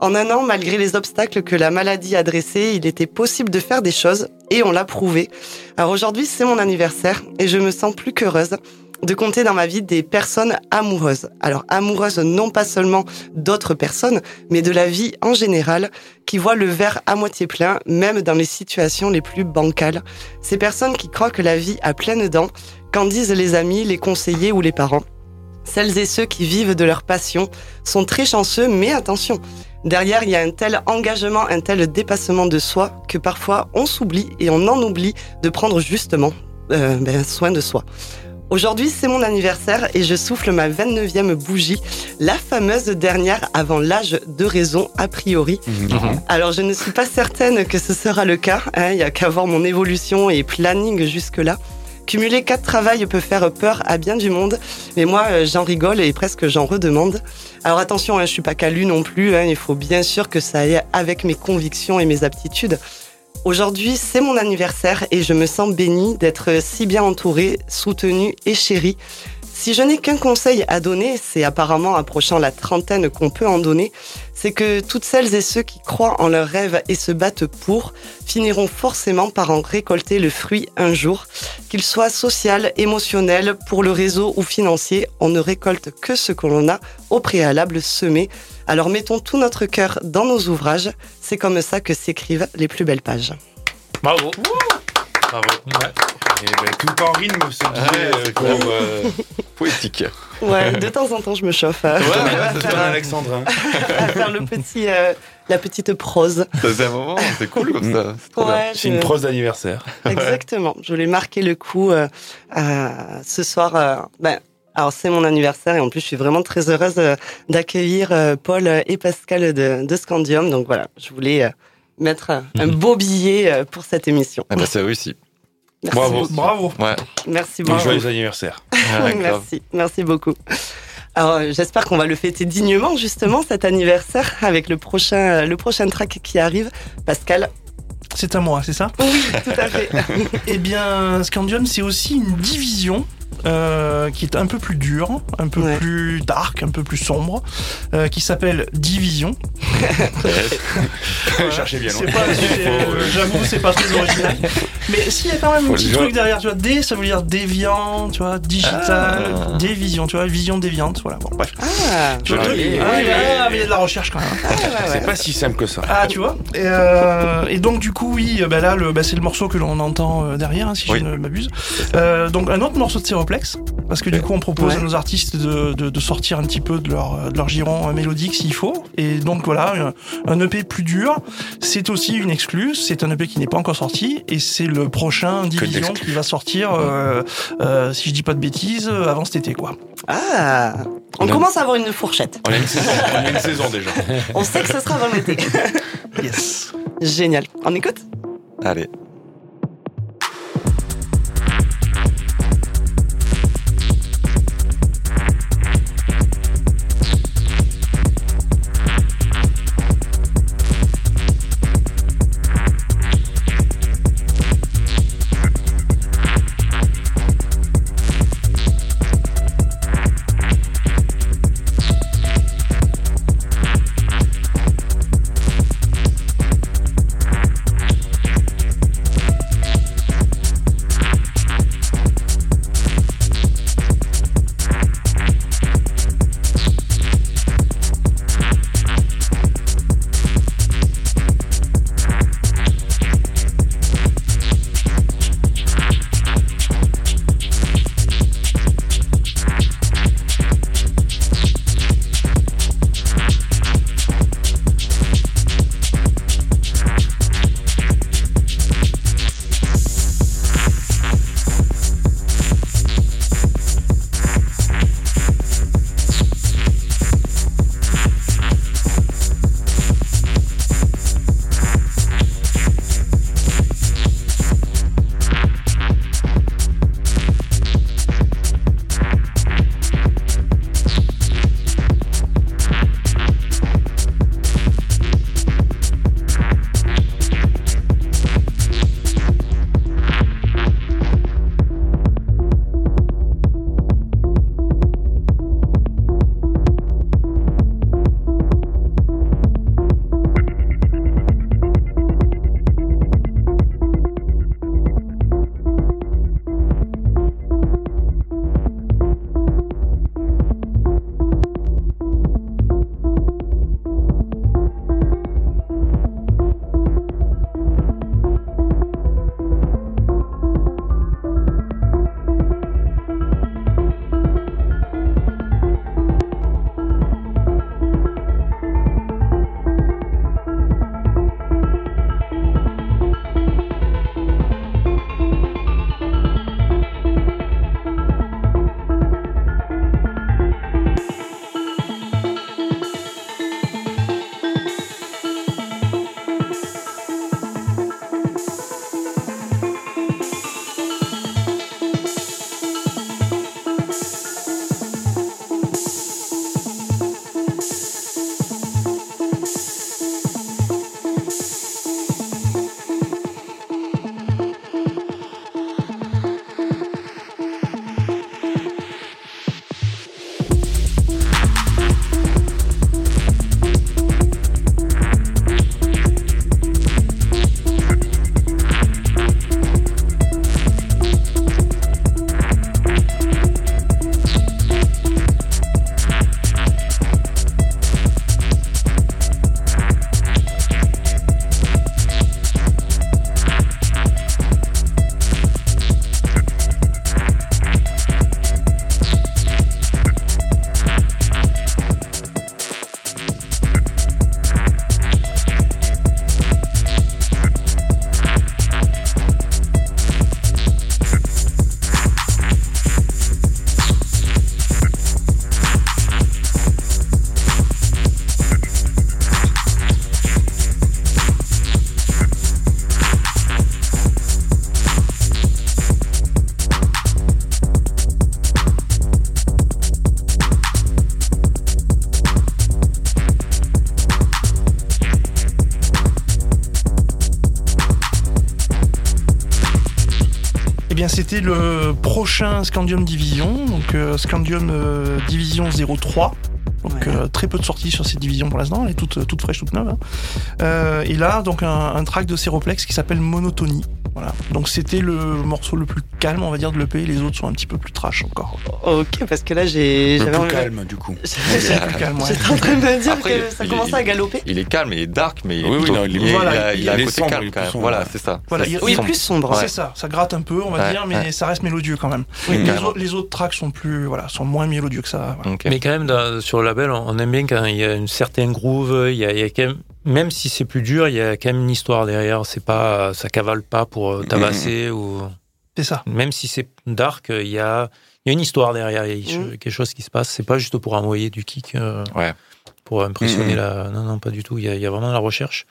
En un an, malgré les obstacles que la maladie a dressés, il était possible de faire des choses et on l'a prouvé. Alors aujourd'hui, c'est mon anniversaire et je me sens plus qu'heureuse de compter dans ma vie des personnes amoureuses. Alors amoureuses non pas seulement d'autres personnes, mais de la vie en général, qui voient le verre à moitié plein, même dans les situations les plus bancales. Ces personnes qui croient que la vie a pleine dents, qu'en disent les amis, les conseillers ou les parents. Celles et ceux qui vivent de leur passion sont très chanceux, mais attention, derrière il y a un tel engagement, un tel dépassement de soi que parfois on s'oublie et on en oublie de prendre justement euh, ben, soin de soi. Aujourd'hui, c'est mon anniversaire et je souffle ma 29e bougie, la fameuse dernière avant l'âge de raison a priori. Alors, je ne suis pas certaine que ce sera le cas. hein, Il y a qu'à voir mon évolution et planning jusque-là. Cumuler quatre travails peut faire peur à bien du monde, mais moi, euh, j'en rigole et presque j'en redemande. Alors attention, hein, je suis pas calu non plus. hein, il faut bien sûr que ça aille avec mes convictions et mes aptitudes. Aujourd'hui, c'est mon anniversaire et je me sens bénie d'être si bien entourée, soutenue et chérie. Si je n'ai qu'un conseil à donner, c'est apparemment approchant la trentaine qu'on peut en donner, c'est que toutes celles et ceux qui croient en leurs rêves et se battent pour finiront forcément par en récolter le fruit un jour. Qu'il soit social, émotionnel, pour le réseau ou financier, on ne récolte que ce que l'on a au préalable semé. Alors mettons tout notre cœur dans nos ouvrages, c'est comme ça que s'écrivent les plus belles pages. Bravo. Bravo. Ouais. Et ben, tout en rythme, ce billet euh, pour euh, Poétique. Ouais, de temps en temps je me chauffe à, ouais, à c'est un alexandrin. à faire le petit, euh, la petite prose. Ça faisait un moment, c'est cool comme ça. C'est. Ouais, C'est je- une prose d'anniversaire. Exactement. Je voulais marquer le coup euh, euh, ce soir. euh, ben, alors c'est mon anniversaire et en plus je suis vraiment très heureuse euh, d'accueillir euh, Paul et Pascal de, de Scandium. Donc voilà, je voulais euh, mettre un, un beau billet euh, pour cette émission. Ah bah, c'est réussi. Merci Bravo. beaucoup. Bravo. Ouais. Merci Et beaucoup. joyeux anniversaire. Ouais, merci, merci beaucoup. Alors euh, j'espère qu'on va le fêter dignement justement cet anniversaire avec le prochain le prochain track qui arrive. Pascal. C'est à moi, c'est ça? Oui, tout à fait. Eh bien, Scandium, c'est aussi une division euh, qui est un peu plus dure, un peu Ouais. plus dark, un peu plus sombre, euh, qui s'appelle Division. Cherchez bien C'est loin. euh, j'avoue, c'est pas très original. Mais s'il y a quand même un petit truc derrière, tu vois, D, ça veut dire déviant, tu vois, digital, Ah. dévision, tu vois, vision déviante, voilà. Bon, bref. Ah, Tu vois, Joli. ah, il y a- ah, mais il y a de la recherche quand même. ouais, ouais, ouais. C'est pas si simple que ça. Ah, tu vois. Et, euh, et donc du coup, oui, bah là, bah, c'est le morceau que l'on entend derrière, hein, si Oui. je ne m'abuse. Euh, donc un autre morceau de Parce que du coup, on propose Ouais. à nos artistes de, de, de sortir un petit peu de leur, de leur giron mélodique s'il faut. Et donc voilà, un, EP plus dur. C'est aussi une exclue. C'est un EP qui n'est pas encore sorti, et c'est le prochain Division qui va sortir, euh, euh, si je dis pas de bêtises, euh, avant cet été, quoi. Ah, on On a- commence à avoir une fourchette. On a une saison, on a une saison déjà. On sait que ce sera avant l'été. Yes. Génial. On écoute? Allez. C'était le prochain Scandium Division, donc euh, Scandium euh, Division 03. Donc Ouais. euh, très peu de sorties sur cette division pour l'instant, elle est toute, toute fraîche, toute neuve. hein. Euh, et là, donc un, un track de Ceroplex qui s'appelle Monotonie. Voilà. Donc c'était le morceau le plus calme, on va dire, de l'EP. Les autres sont un petit peu plus trash encore. Ok, parce que là, j'ai. Le j'avais plus envie- calme, du coup. C'est plus calme, ouais. J'étais en train de me dire Après, que ça commençait à galoper. Il est calme, il est dark, mais il, Oui, oui, non, il est- il, Voilà, il a, il a il un est côté sombre, calme est quand même. sombre, Voilà, c'est ça. Voilà, il- sombre. plus sombre. Ouais. C'est ça, ça gratte un peu, on va Ouais, dire, mais ouais. ça reste mélodieux quand même. Oui, les, autres, les autres tracks sont plus, voilà, sont moins mélodieux que ça. Mais quand même, dans- sur le label, on on aime bien quand il y a une certaine groove, il y a, il y a quand même, même si c'est plus dur, il y a quand même une histoire derrière. C'est pas, ça cavale pas pour euh, tabasser ou C'est ça. même si c'est dark, il y a, y a une histoire derrière, il y a Mm. quelque chose qui se passe. C'est pas juste pour envoyer du kick, euh, Ouais. pour impressionner Mm. la. Non, non, pas du tout. Il y a, il y a vraiment la recherche.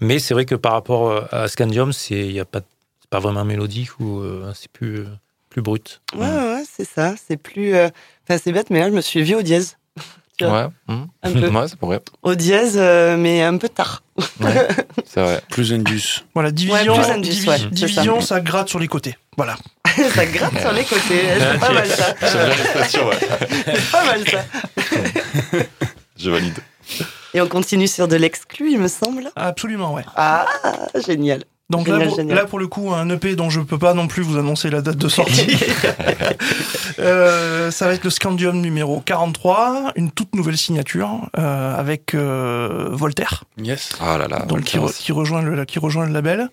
Mais c'est vrai que par rapport euh, à Scandium, c'est, il y a pas, c'est pas vraiment mélodique ou euh, c'est plus, plus brut. Ouais, ouais, ouais, c'est ça. C'est plus. euh, Enfin, c'est bête, mais là, je me suis vu au dièse. Ouais, hum. Un peu. ouais, ça pourrait. Au dièse, euh, mais un peu tard. Ouais, c'est vrai. Plus Indus. Voilà, division, plus Indus, divi- ouais, c'est division ça. gratte sur les côtés. Voilà. ça gratte sur les côtés. C'est pas mal ça. C'est ouais. Pas mal ça. Je valide. Et on continue sur de l'exclu, il me semble. Absolument, ouais. Ah, génial. Donc Génial, là, pour, génial. là, pour le coup, un EP dont je peux pas non plus vous annoncer la date de sortie. Euh, ça va être le Scandium numéro 43, une toute nouvelle signature euh, avec euh, Voltaire, Yes. Oh là là. donc qui, Voltaire re- qui rejoint le qui rejoint le label,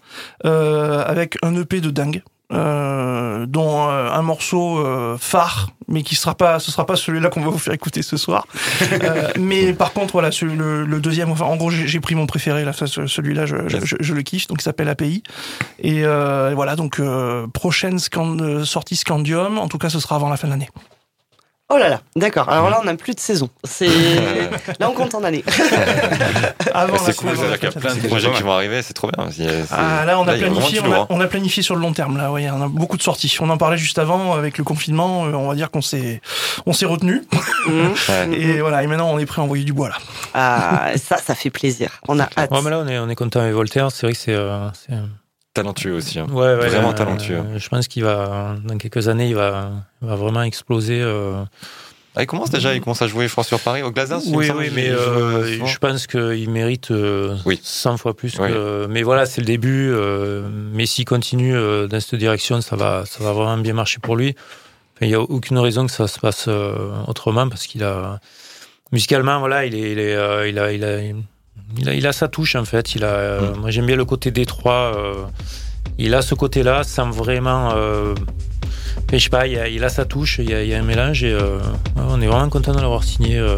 euh, avec un EP de dingue. Euh, dont euh, un morceau euh, phare, mais qui sera pas, ce sera pas celui-là qu'on va vous faire écouter ce soir. Euh, mais par contre, voilà, celui- le, le deuxième, enfin, en gros, j'ai pris mon préféré, là, celui-là, je, je, je- je le kiffe, donc il s'appelle API. Et, euh, et voilà, donc euh, prochaine scan- sortie Scandium, en tout cas, ce sera avant la fin de l'année. Oh là là, d'accord. Alors là, on n'a plus de saison. C'est là, on compte en année. Avant la- C'est cool, c'est-à-dire qu'il y a plein de projets qui vont arriver, c'est trop bien. Ah, là, on a planifié, on a, hein. on a planifié sur le long terme. Là, ouais, on a beaucoup de sorties. On en parlait juste avant avec le confinement. euh, on va dire qu'on s'est, on s'est retenu. Mhm. Ouais. Et voilà. Et maintenant, on est prêt à envoyer du bois là. Ah, ça, ça fait plaisir. On a hâte. Ouais, mais là, on est, on est content avec Voltaire. C'est vrai que c'est, euh, c'est- Talentueux aussi. hein. Ouais, ouais, Vraiment talentueux. euh, je pense qu'il va, dans quelques années, il va, il va vraiment exploser. euh. Ah, il commence déjà, il commence à jouer, je crois, sur Paris, au Glazin. Oui, oui, mais euh, souvent. je pense qu'il mérite euh, Oui. 100 fois plus. Oui. Que, mais voilà, c'est le début. euh, mais s'il continue euh, dans cette direction, ça va, ça va vraiment bien marcher pour lui. Enfin, Il n'y a aucune raison que ça se passe euh, autrement parce qu'il a musicalement, voilà, il est, il est, euh, il a, il a, il a, il a sa touche en fait. Il a, euh, Mm. moi j'aime bien le côté Détroit. euh, il a ce côté-là sans vraiment. Euh, je sais pas, il a, il a sa touche, il y a, il y a un mélange et euh, on est vraiment content de l'avoir signé. euh,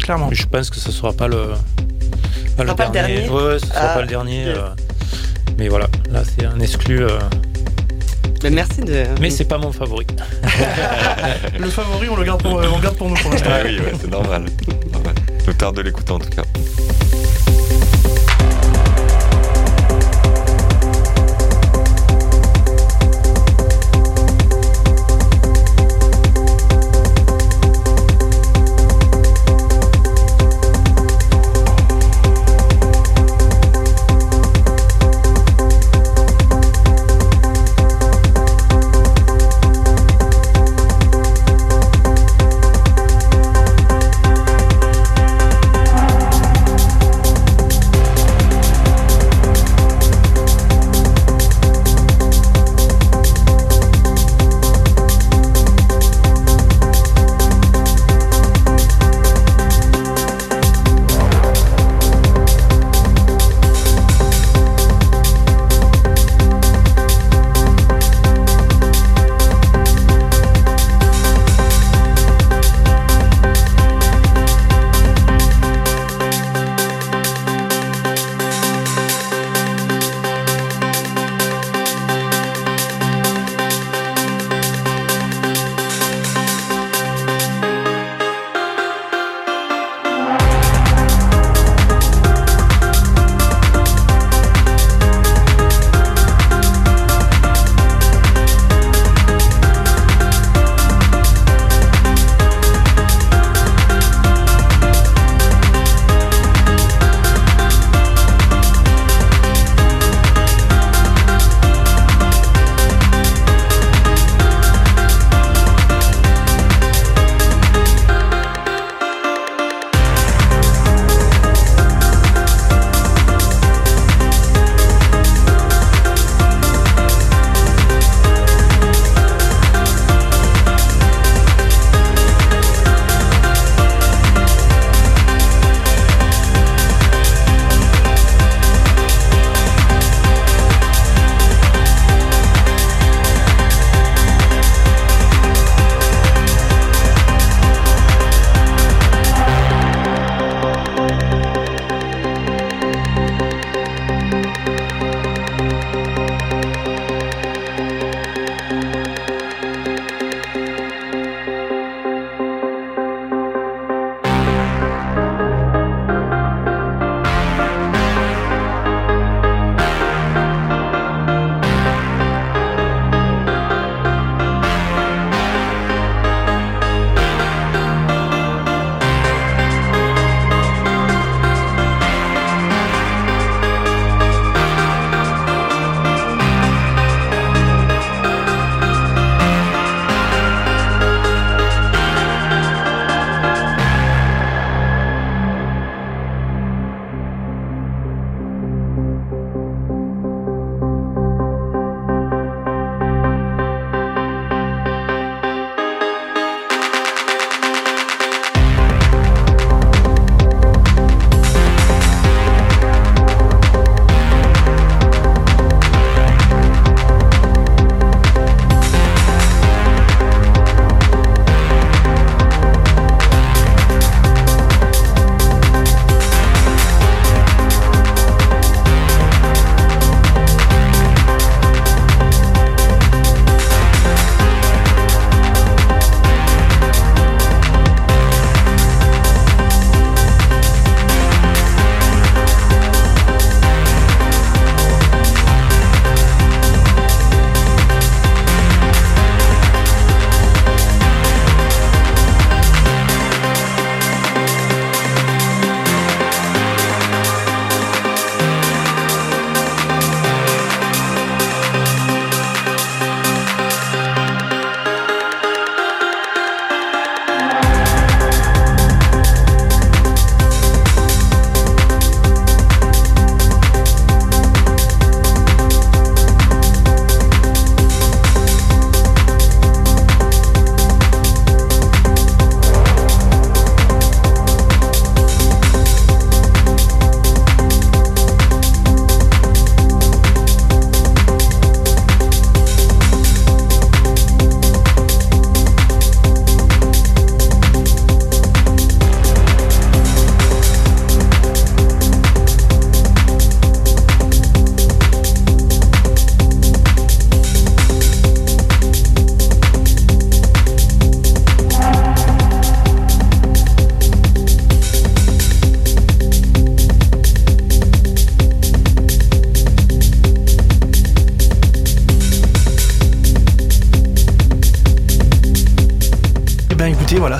Clairement. je pense que ce sera pas le, pas sera pas le dernier Ouais, ouais, ce sera Ah, pas le dernier. euh, mais voilà, là c'est un exclu. euh, Mais merci de. mais c'est pas mon favori. Le favori, on le garde pour, on garde pour nous pour l'instant. Ah oui, ouais, c'est normal. normal. Nous tarde de l'écouter en tout cas.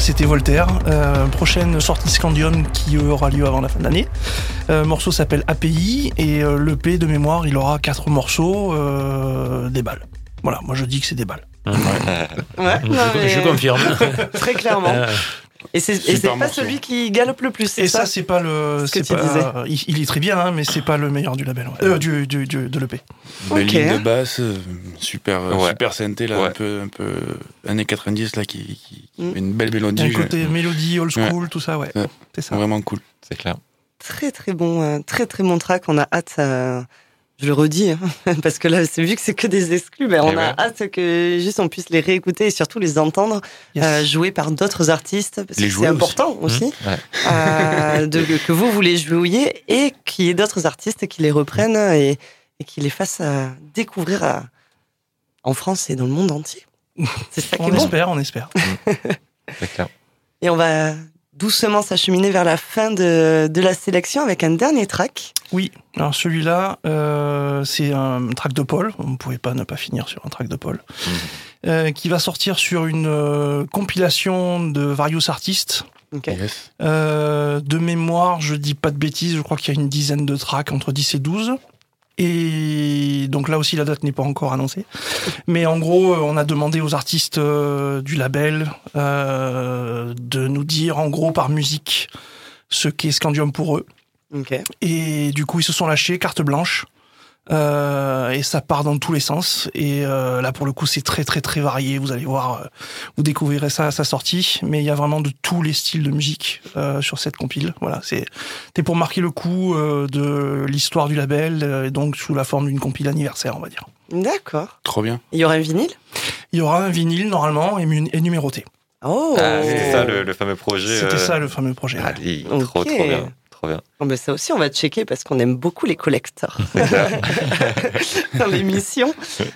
C'était Voltaire. Euh, prochaine sortie Scandium qui aura lieu avant la fin de l'année. Euh, morceau s'appelle API et euh, l'EP de mémoire, il aura quatre morceaux, euh, des balles. Voilà, moi je dis que c'est des balles. Ouais, Je, non, mais- je confirme. Très clairement. Et c'est pas morceau. celui qui galope le plus, Et ça, ça, c'est pas le. Ce que tu pas- Il, il est très bien, hein, mais c'est pas le meilleur du label, ouais. Euh, du, du, du- de l'EP. Belle ligne de basse, euh, super, euh, Ouais. super synthé, là, Ouais. un peu, un peu années 90, là, qui, Mm. une belle mélodie. un côté mélodie, old school, tout ça, ouais. Ouais. C'est ça. Vraiment cool. C'est clair. Très très bon, très très bon track. On a hâte, euh, je le redis, hein, parce que là, c'est vu que c'est que des exclus, ben, on Eh a ouais. hâte que juste on puisse les réécouter et surtout les entendre Yes. euh, jouer par d'autres artistes, parce Les que c'est important aussi, Ouais. euh, de, que vous vous les jouiez et qu'il y ait d'autres artistes qui les reprennent et, et qui les fassent euh, découvrir à- en France et dans le monde entier. C'est ça qui est on bon. espère, on espère. C'est clair. Et on va doucement s'acheminer vers la fin de, de la sélection avec un dernier track. Oui, alors celui-là, euh, c'est un track de Paul. On ne pouvait pas ne pas finir sur un track de Paul. Euh, qui va sortir sur une euh, compilation de various artistes. Ok. Yes. Euh, de mémoire, je dis pas de bêtises, je crois qu'il y a une dizaine de tracks, entre 10 et 12. Et donc là aussi, la date n'est pas encore annoncée. Mais en gros, euh, on a demandé aux artistes euh, du label euh, de nous dire, en gros, par musique, ce qu'est Scandium pour eux. Et du coup, ils se sont lâchés, carte blanche. Euh, et ça part dans tous les sens. Et euh, là, pour le coup, c'est très, très, très varié. Vous allez voir, euh, vous découvrirez ça à sa sortie. Mais il y a vraiment de tous les styles de musique euh, sur cette compile. Voilà, c'est c'était pour marquer le coup euh, de l'histoire du label, euh, et donc sous la forme d'une compile anniversaire, on va dire. D'accord. Trop bien. Il y aura un vinyle? Il y aura un vinyle normalement et, numéroté. Oh Ah, c'était ça le, le fameux projet. C'était euh, ça le fameux projet. ouais. Allez, Ok. trop, trop bien. Trop bien. Oh, ben ça aussi, on va checker parce qu'on aime beaucoup les collecteurs dans l'émission.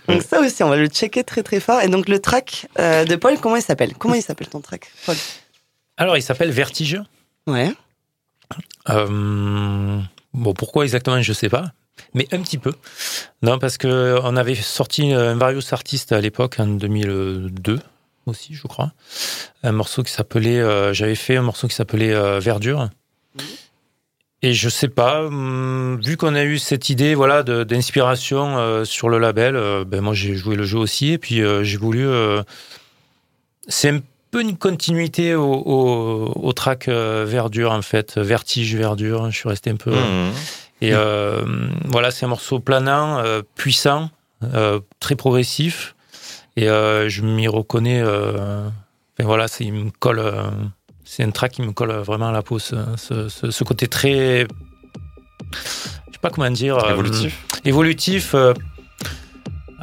Donc ça aussi, on va le checker très très fort. Et donc le track euh, de Paul, comment il s'appelle? Comment il s'appelle ton track, Paul? Alors, il s'appelle Vertige. Ouais. Euh, bon, pourquoi exactement, je sais pas. Mais un petit peu. Non, parce que on avait sorti un Various Artist à l'époque, en 2002 aussi, je crois. Un morceau qui s'appelait. euh, J'avais fait un morceau qui s'appelait euh, Verdure. Et je sais pas, hum, vu qu'on a eu cette idée, voilà, d'inspiration euh, sur le label, euh, ben moi j'ai joué le jeu aussi, et puis euh, j'ai voulu. c'est un peu une continuité au, au, au track Verdure en fait, Vertige Verdure. Je suis resté un peu. Mhm. Et euh, voilà, c'est un morceau planant, puissant, très progressif. Et je m'y reconnais. Enfin, voilà, il me colle. C'est un track qui me colle vraiment à la peau. Ce, ce, ce- ce côté très. Je sais pas comment dire. euh, Évolutif. évolutif. euh,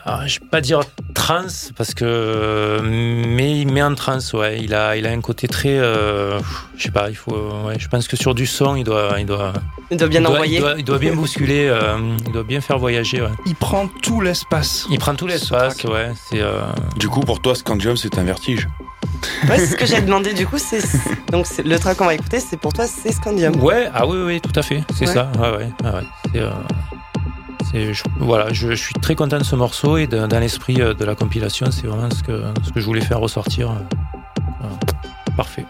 alors, je vais pas dire trans parce que mais il met en trans ouais il a il a un côté très euh, je sais pas il faut ouais, je pense que sur du son il doit il doit Il doit bien il doit, envoyer. il doit, il doit bien bousculer euh, il doit bien faire voyager ouais. Il prend tout l'espace. il prend tout l'espace ouais c'est euh, Du coup, pour toi, Scandium, c'est un vertige. Ouais, c'est ce que j'ai demandé du coup. C'est donc le track qu'on va écouter, c'est pour toi, c'est Scandium. ouais ah oui oui tout à fait c'est Ouais. ça ouais ouais, ouais, ouais. Je- voilà je, je suis très content de ce morceau et de- dans l'esprit euh, de la compilation. C'est vraiment ce que ce que je voulais faire ressortir euh, parfait.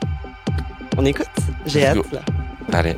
On écoute. J'ai hâte là. Allez.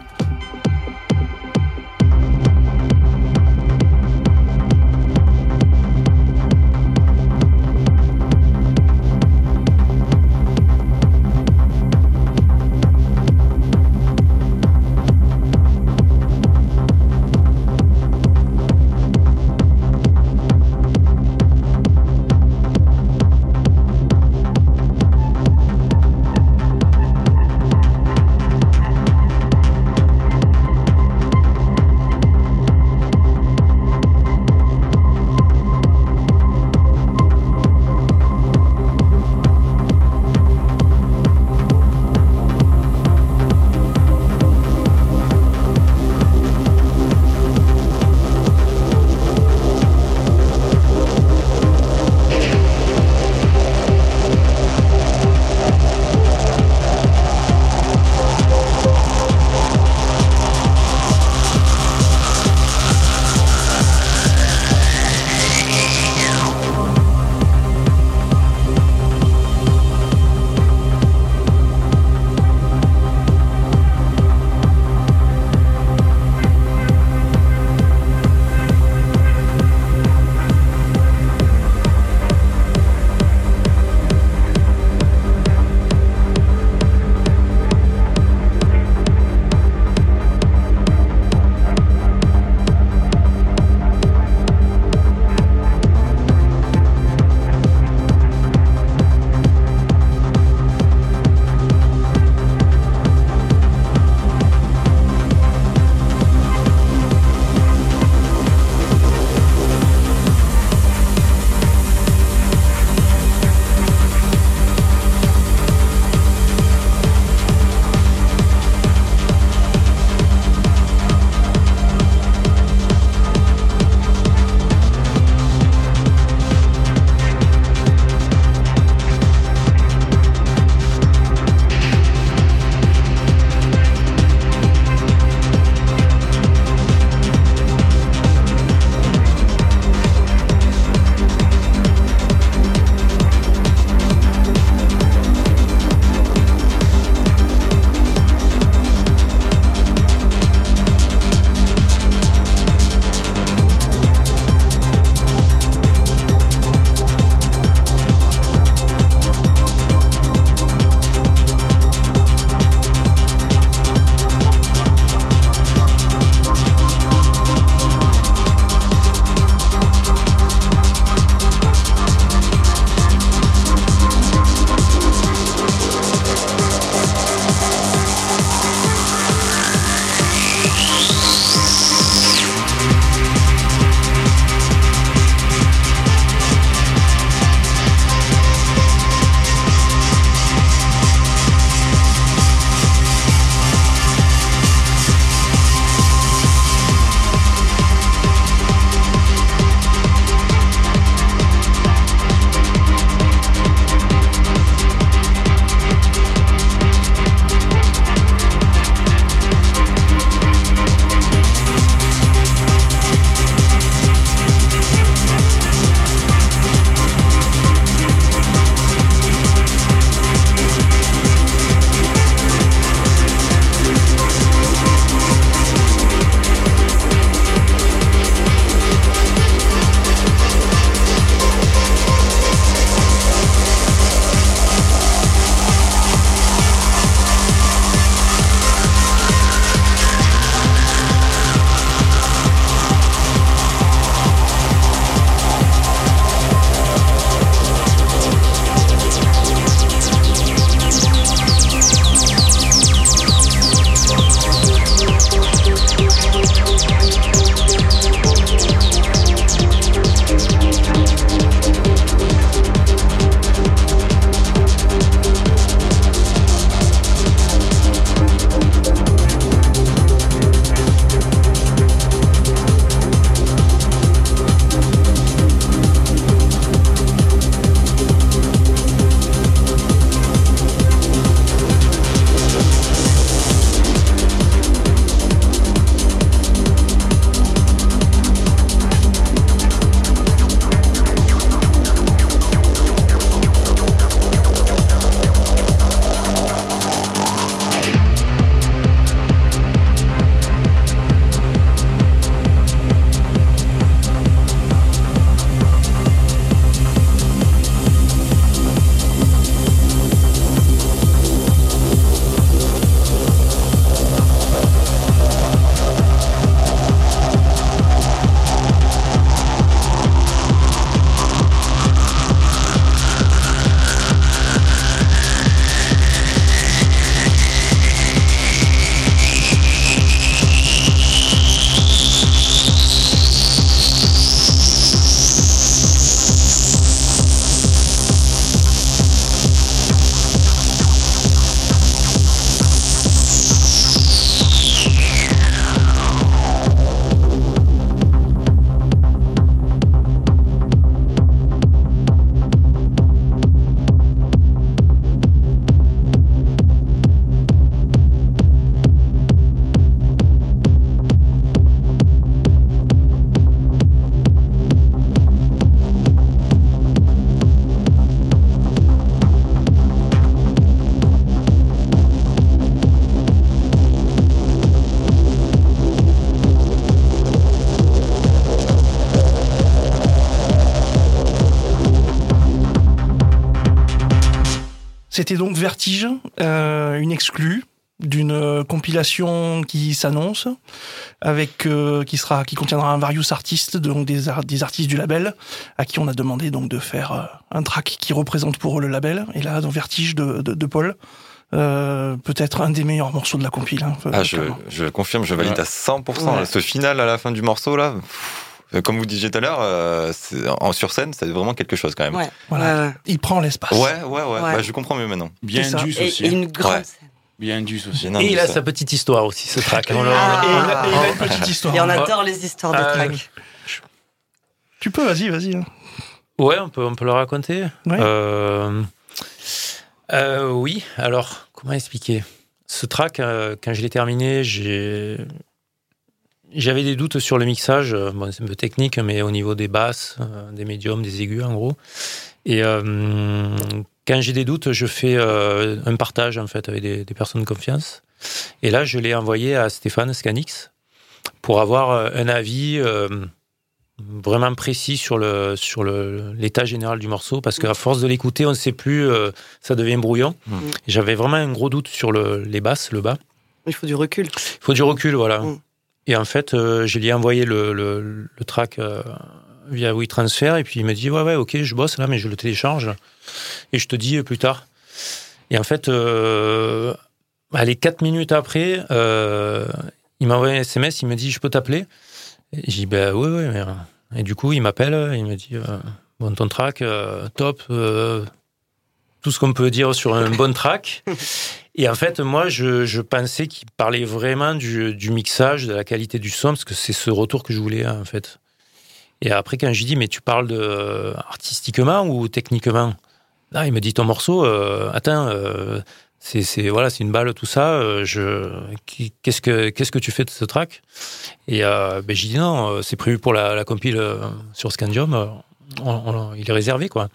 C'était donc Vertige, euh, une exclue d'une euh, compilation qui s'annonce, avec euh, qui sera qui contiendra un various artiste, donc des, ar- des artistes du label, à qui on a demandé donc de faire un track qui représente pour eux le label. Et là, dans Vertige de, de, de Paul, euh, peut-être un des meilleurs morceaux de la compile. hein, Ah, je, je confirme, je valide Ouais. à 100%. Ouais. Ce final à la fin du morceau, là, pff, comme vous disiez tout à l'heure, euh, en, sur scène, c'est vraiment quelque chose quand même. Ouais. Voilà. Il prend l'espace. Ouais, ouais, ouais. Ouais. Bah, je comprends mieux maintenant. Bien. Indus Et, aussi. et une grande Ouais. scène. Bien Indus aussi. Une Et il a sa petite histoire aussi, ce track. On le- Ah. Et il a, et il a une petite histoire. Et on adore les histoires de Ah, track. Tu peux, vas-y, vas-y. hein. Ouais, on peut, on peut le raconter. Ouais. Euh, euh, oui, alors, comment expliquer? Ce track, euh, quand je l'ai terminé, j'ai. J'avais des doutes sur le mixage, euh, bon, c'est un peu technique, mais au niveau des basses, euh, des médiums, des aigus en gros. Et euh, quand j'ai des doutes, je fais euh, un partage en fait avec des, des personnes de confiance. Et là, je l'ai envoyé à Stéphane Scanix pour avoir un avis euh, vraiment précis sur le sur le l'état général du morceau parce qu'à force de l'écouter on ne sait plus euh, ça devient brouillon Mm. Et j'avais vraiment un gros doute sur le, les basses le bas Il faut du recul. il faut du recul voilà Mm. Et en fait euh, je lui envoyé le, le, track euh, via WeTransfer et puis il me dit ouais ouais ok je bosse là mais je le télécharge et je te dis plus tard. Et en fait euh, allez quatre minutes après euh, il m'a envoyé un SMS il me dit je peux t'appeler? J'ai dit ben oui oui mais... euh, et du coup il m'appelle il me dit euh, bon ton track top tout ce qu'on peut dire sur un bon track et en fait moi je, pensais qu'il parlait vraiment du, mixage de la qualité du son parce que c'est ce retour que je voulais hein, en fait. Et après quand je lui dis mais tu parles euh, artistiquement ou techniquement? Là il me dit ton morceau euh, attends euh, c'est voilà une balle tout ça qu'est-ce que tu fais de ce track? Et ben j'ai dit non c'est prévu pour la, compile sur Scandium on- on- il est réservé quoi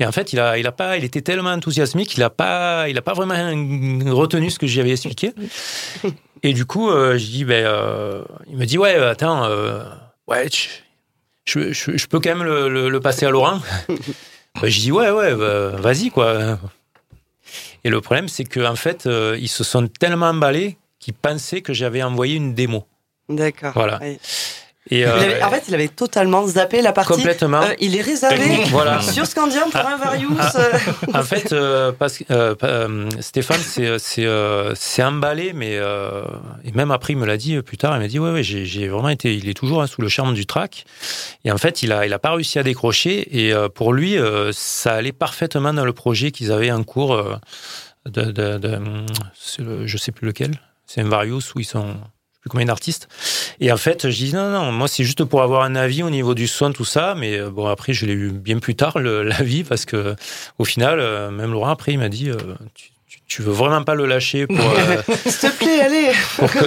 et en fait il a il a pas il était tellement enthousiasmé qu'il a pas il a pas vraiment retenu ce que j'y avais expliqué et du coup euh, je dis ben euh, il me dit ouais attends euh, ouais je, je, je peux quand même le, le- le passer à Laurent ben, je dis ouais ouais bah, vas-y quoi et le problème, c'est qu'en fait, euh, ils se sont tellement emballés qu'ils pensaient que j'avais envoyé une démo. D'accord. Voilà. Et, euh, avait- en fait, il avait totalement zappé la partie. complètement. euh, il est réservé voilà. sur Scandium pour un Various. Ah. euh, En fait, euh, parce Stéphane c'est emballé, mais et même après il me l'a dit plus tard. Il m'a dit ouais ouais j'ai vraiment été. Il est toujours hein, sous le charme du track. Et en fait, il a il a pas réussi à décrocher. Et pour lui, ça allait parfaitement dans le projet qu'ils avaient en cours. de, de, de- le- je sais plus lequel. C'est un Various où ils sont plus combien d'artistes. Et en fait, je dis non, non, moi c'est juste pour avoir un avis au niveau du son, tout ça. Mais euh, bon, après, je l'ai eu bien plus tard, l'avis, parce que au final, euh, même Laurent, après, il m'a dit euh, tu, tu- veux vraiment pas le lâcher pour, euh, S'il te plaît, allez. pour co-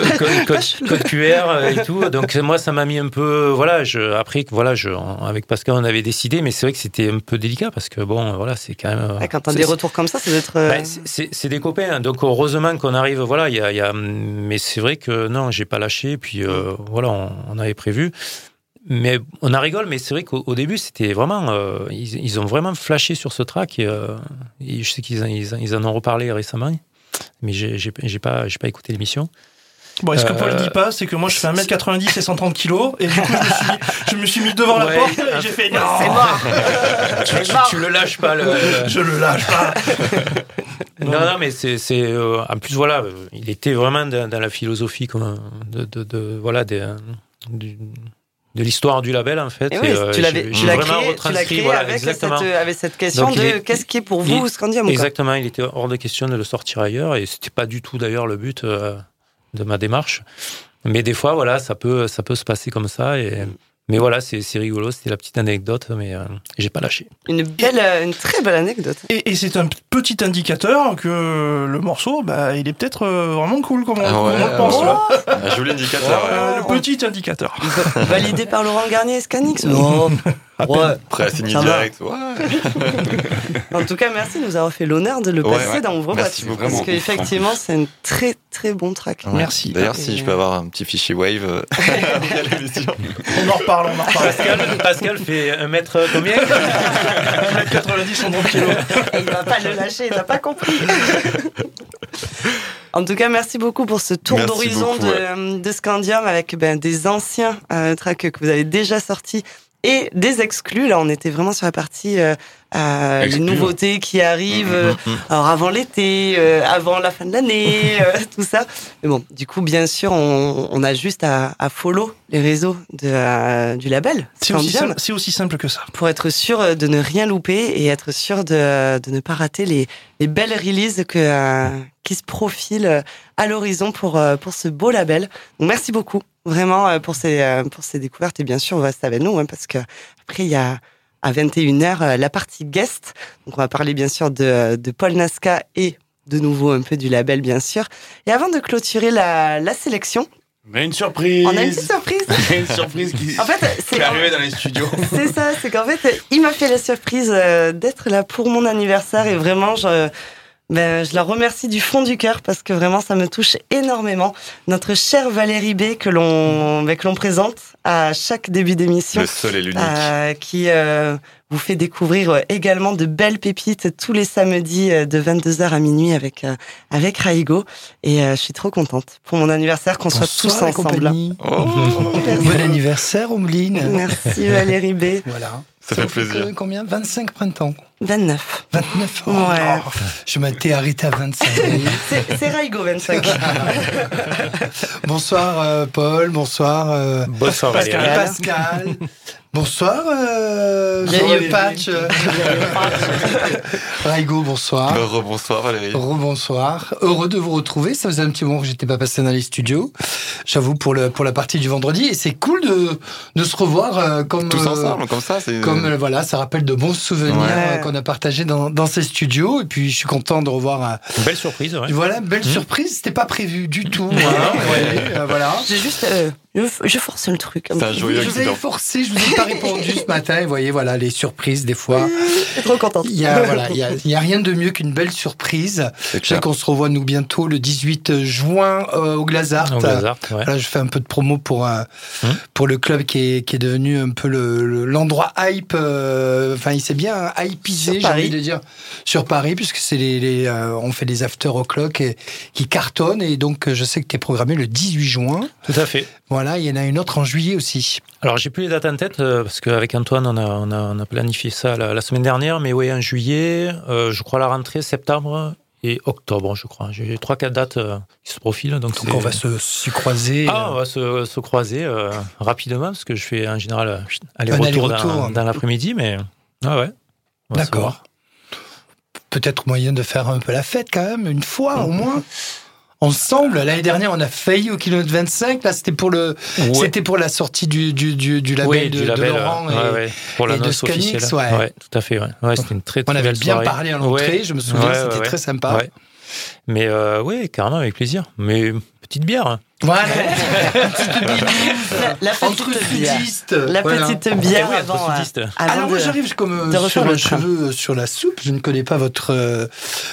code, QR et tout. Donc moi, ça m'a mis un peu. Voilà, je, après, voilà, je, avec Pascal, on avait décidé, mais c'est vrai que c'était un peu délicat parce que bon, voilà, c'est quand même. Ouais, quand t'as des retours comme ça, ça doit être. euh, bah, c'est- c'est c'est des copains, hein. donc heureusement qu'on arrive. Voilà, il y a, y a- mais c'est vrai que non, j'ai pas lâché. Puis euh, voilà, on, on avait prévu. Mais on en rigole, mais c'est vrai qu'au au début, c'était vraiment. euh, ils, ils ont vraiment flashé sur ce track. Et, euh, et je sais qu'ils en- ils, en- ils en ont reparlé récemment, mais j'ai pas, j'ai pas écouté l'émission. Bon, et ce que Paul Euh, dit pas, c'est que moi je fais 1m90 et 130 kilos, et du coup je me suis mis, je me suis mis devant la porte et j'ai fait non, C'est mort. tu, tu- tu le lâches pas. Le, le- je le lâche pas. Non, non, mais c'est, c'est euh, en plus voilà, euh, il était vraiment dans, dans la philosophie comme de, de, de- voilà des, du- de l'histoire du label en fait. Et oui, Et, euh, tu l'avais, tu l'as créé, tu voilà, avec, cette, exactement. avec cette question Donc, de est- qu'est-ce qui est pour vous il- Scandium quoi. Exactement, il était hors de question de le sortir ailleurs et c'était pas du tout d'ailleurs le but euh, de ma démarche. Mais des fois, voilà, ça peut, ça peut se passer comme ça. Et, mais voilà, c'est, c'est rigolo, c'était la petite anecdote, mais euh, j'ai pas lâché. Une belle, une très belle anecdote. Et, et c'est un petit indicateur que le morceau, bah, il est peut-être euh, vraiment cool comme on, Ah comme ouais, on le pense. ouais. là. Un joli indicateur. ouais. Euh, le petit indicateur. Validé par Laurent Garnier et Scanix. Oh. Ouais. Prêt à signer direct. Ouais. En tout cas, merci de nous avoir fait l'honneur de le Ouais, passer ouais. dans Merci beaucoup. Parce qu'effectivement, c'est un très très bon track. Ouais. Merci. D'ailleurs, si je peux avoir un petit fichier Wave euh, après. On en reparle, on en reparle. Pascal, Pascal fait un mètre combien? 90, 130 kilos. Il va pas le lâcher, il n'a pas compris. En tout cas, merci beaucoup pour ce tour d'horizon beaucoup, de, de Scandium avec ben, des anciens euh, tracks que vous avez déjà sortis et des exclus. Là, on était vraiment sur la partie euh, euh, les nouveautés qui arrivent. euh, Mhm, mhm. alors avant l'été, euh, avant la fin de l'année, euh, tout ça. Mais bon, du coup, bien sûr, on, on a juste à, à follow les réseaux de, euh, du label C'est aussi, Scandium simple, c'est aussi simple que ça. pour être sûr de ne rien louper et être sûr de, de ne pas rater les, les belles releases que, euh, qui se profilent à l'horizon pour, euh, pour ce beau label. Donc, merci beaucoup vraiment euh, pour ces, euh, pour ces découvertes et bien sûr on va rester avec nous hein, parce que après il y a à 21h euh, la partie guest. Donc on va parler bien sûr de, de Paul Nasca et de nouveau un peu du label bien sûr. Et avant de clôturer la, la sélection, Mais une surprise on a une petite surprise. une surprise qui, En fait, c'est arrivée dans les studios. c'est ça, c'est qu'en fait, il m'a fait la surprise d'être là pour mon anniversaire et vraiment, je, ben, je la remercie du fond du cœur parce que vraiment, ça me touche énormément. Notre chère Valérie B que l'on ben, que l'on présente à chaque début d'émission. Le seul et l'unique. euh, qui euh, vous fait découvrir euh, également de belles pépites tous les samedis euh, de 22h à minuit avec euh, avec Raigo et euh, je suis trop contente pour mon anniversaire qu'on soit tous ensemble. Oh, Bon anniversaire, Omeline. Merci Valérie B. Voilà. Ça fait fait plaisir. que- Combien? 25 printemps 29. 29 oh, Ouais. oh, Je m'étais arrêté à 25. C'est Raigo 25. bonsoir euh, Paul, bonsoir euh, Bonsoir Pascal. Valérie. Pascal. bonsoir euh, Vieille Patch. Raigo, bonsoir. Euh, Rebonsoir Valérie. Rebonsoir. Heureux de vous retrouver. Ça faisait un petit moment que j'étais pas passé dans les studios. J'avoue pour le pour la partie du vendredi et c'est cool de de se revoir euh, comme Tous euh, ensemble, comme ça, c'est. Comme euh, voilà, ça rappelle de bons souvenirs Ouais. euh, qu'on a partagés dans, dans ces studios. Et puis je suis content de revoir. euh, Une belle surprise, ouais. Voilà, belle Mmh. surprise. C'était pas prévu du tout. hein, ouais, euh, voilà. J'ai juste. Je, je force le truc. C'est un joyeux Je accident. forcé, je vous ai pas répondu ce matin. Et vous voyez, voilà, les surprises des fois. Je suis trop contente. Il y a voilà, il y a, il y a rien de mieux qu'une belle surprise. C'est Je sais clair. qu'on se revoit nous bientôt le 18 juin euh, au Glazart. Au Glazart, ouais. Voilà, je fais un peu de promo pour euh, Hum. pour le club qui est qui est devenu un peu le le- l'endroit hype. euh, Enfin, il s'est bien hypisé, Sur j'ai Paris. envie de dire, sur Paris, puisque c'est les, les euh, on fait des after o'clock qui cartonnent et donc je sais que tu es programmé le 18 juin. Tout à fait. Voilà, il y en a une autre en juillet aussi. Alors, j'ai plus les dates en tête euh, parce qu'avec Antoine, on a, on, a, on a planifié ça la, la semaine dernière. Mais oui, en juillet, euh, je crois la rentrée, septembre et octobre, je crois. J'ai trois, quatre dates euh, qui se profilent. Donc, Donc c'est- on va se, se croiser. Ah, on va se, se croiser rapidement parce que je fais en général aller-retour aller-retour. dans, dans l'après-midi. Mais ah ouais. D'accord. Peut-être moyen de faire un peu la fête quand même, une fois au moins. Ensemble, l'année dernière, on a failli au kilomètre 25. Là, c'était pour le, Ouais. c'était pour la sortie du, du, du, du label, Oui, de, du de label, Laurent. euh, et- ouais, ouais, pour et de Scanix, ouais. tout à fait. C'était une très, très On avait belle bien soirée. parlé à l'entrée, je me souviens, c'était très sympa. Mais euh, oui, carrément, avec plaisir. Mais petite bière. hein. Voilà, La, la entre petite bière. La Voilà. petite bière Eh oui, avant, euh, avant Alors moi j'arrive comme euh, sur le cheveu euh, sur la soupe, je ne connais pas votre euh,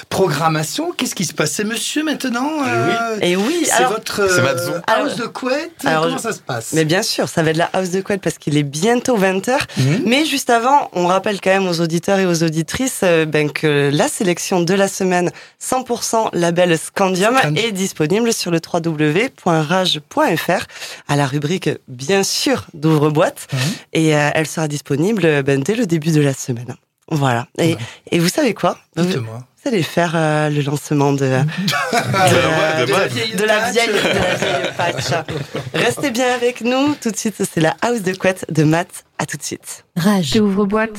programmation. Qu'est-ce qui se passe? C'est monsieur maintenant euh, Et oui, C'est alors, votre C'est euh, Matzo. house de couette? Alors, Comment ça se passe? mais bien sûr, ça va être la house de couette parce qu'il est bientôt 20h. Mhm. Mais juste avant, on rappelle quand même aux auditeurs et aux auditrices euh, ben, que la sélection de la semaine 100% label Scandium Scandium. est disponible sur le www.rage.fr à la rubrique bien sûr d'ouvre-boîte Mhm. et euh, elle sera disponible euh, ben, dès le début de la semaine. Voilà. Et, et vous savez quoi? Vous, allez faire euh, le lancement de, de, de de- Matt. de la vieille, de la vieille patch. Restez bien avec nous. Tout de suite, c'est la house de couette de Matt. À tout de suite. Rage. Ouvre boîte.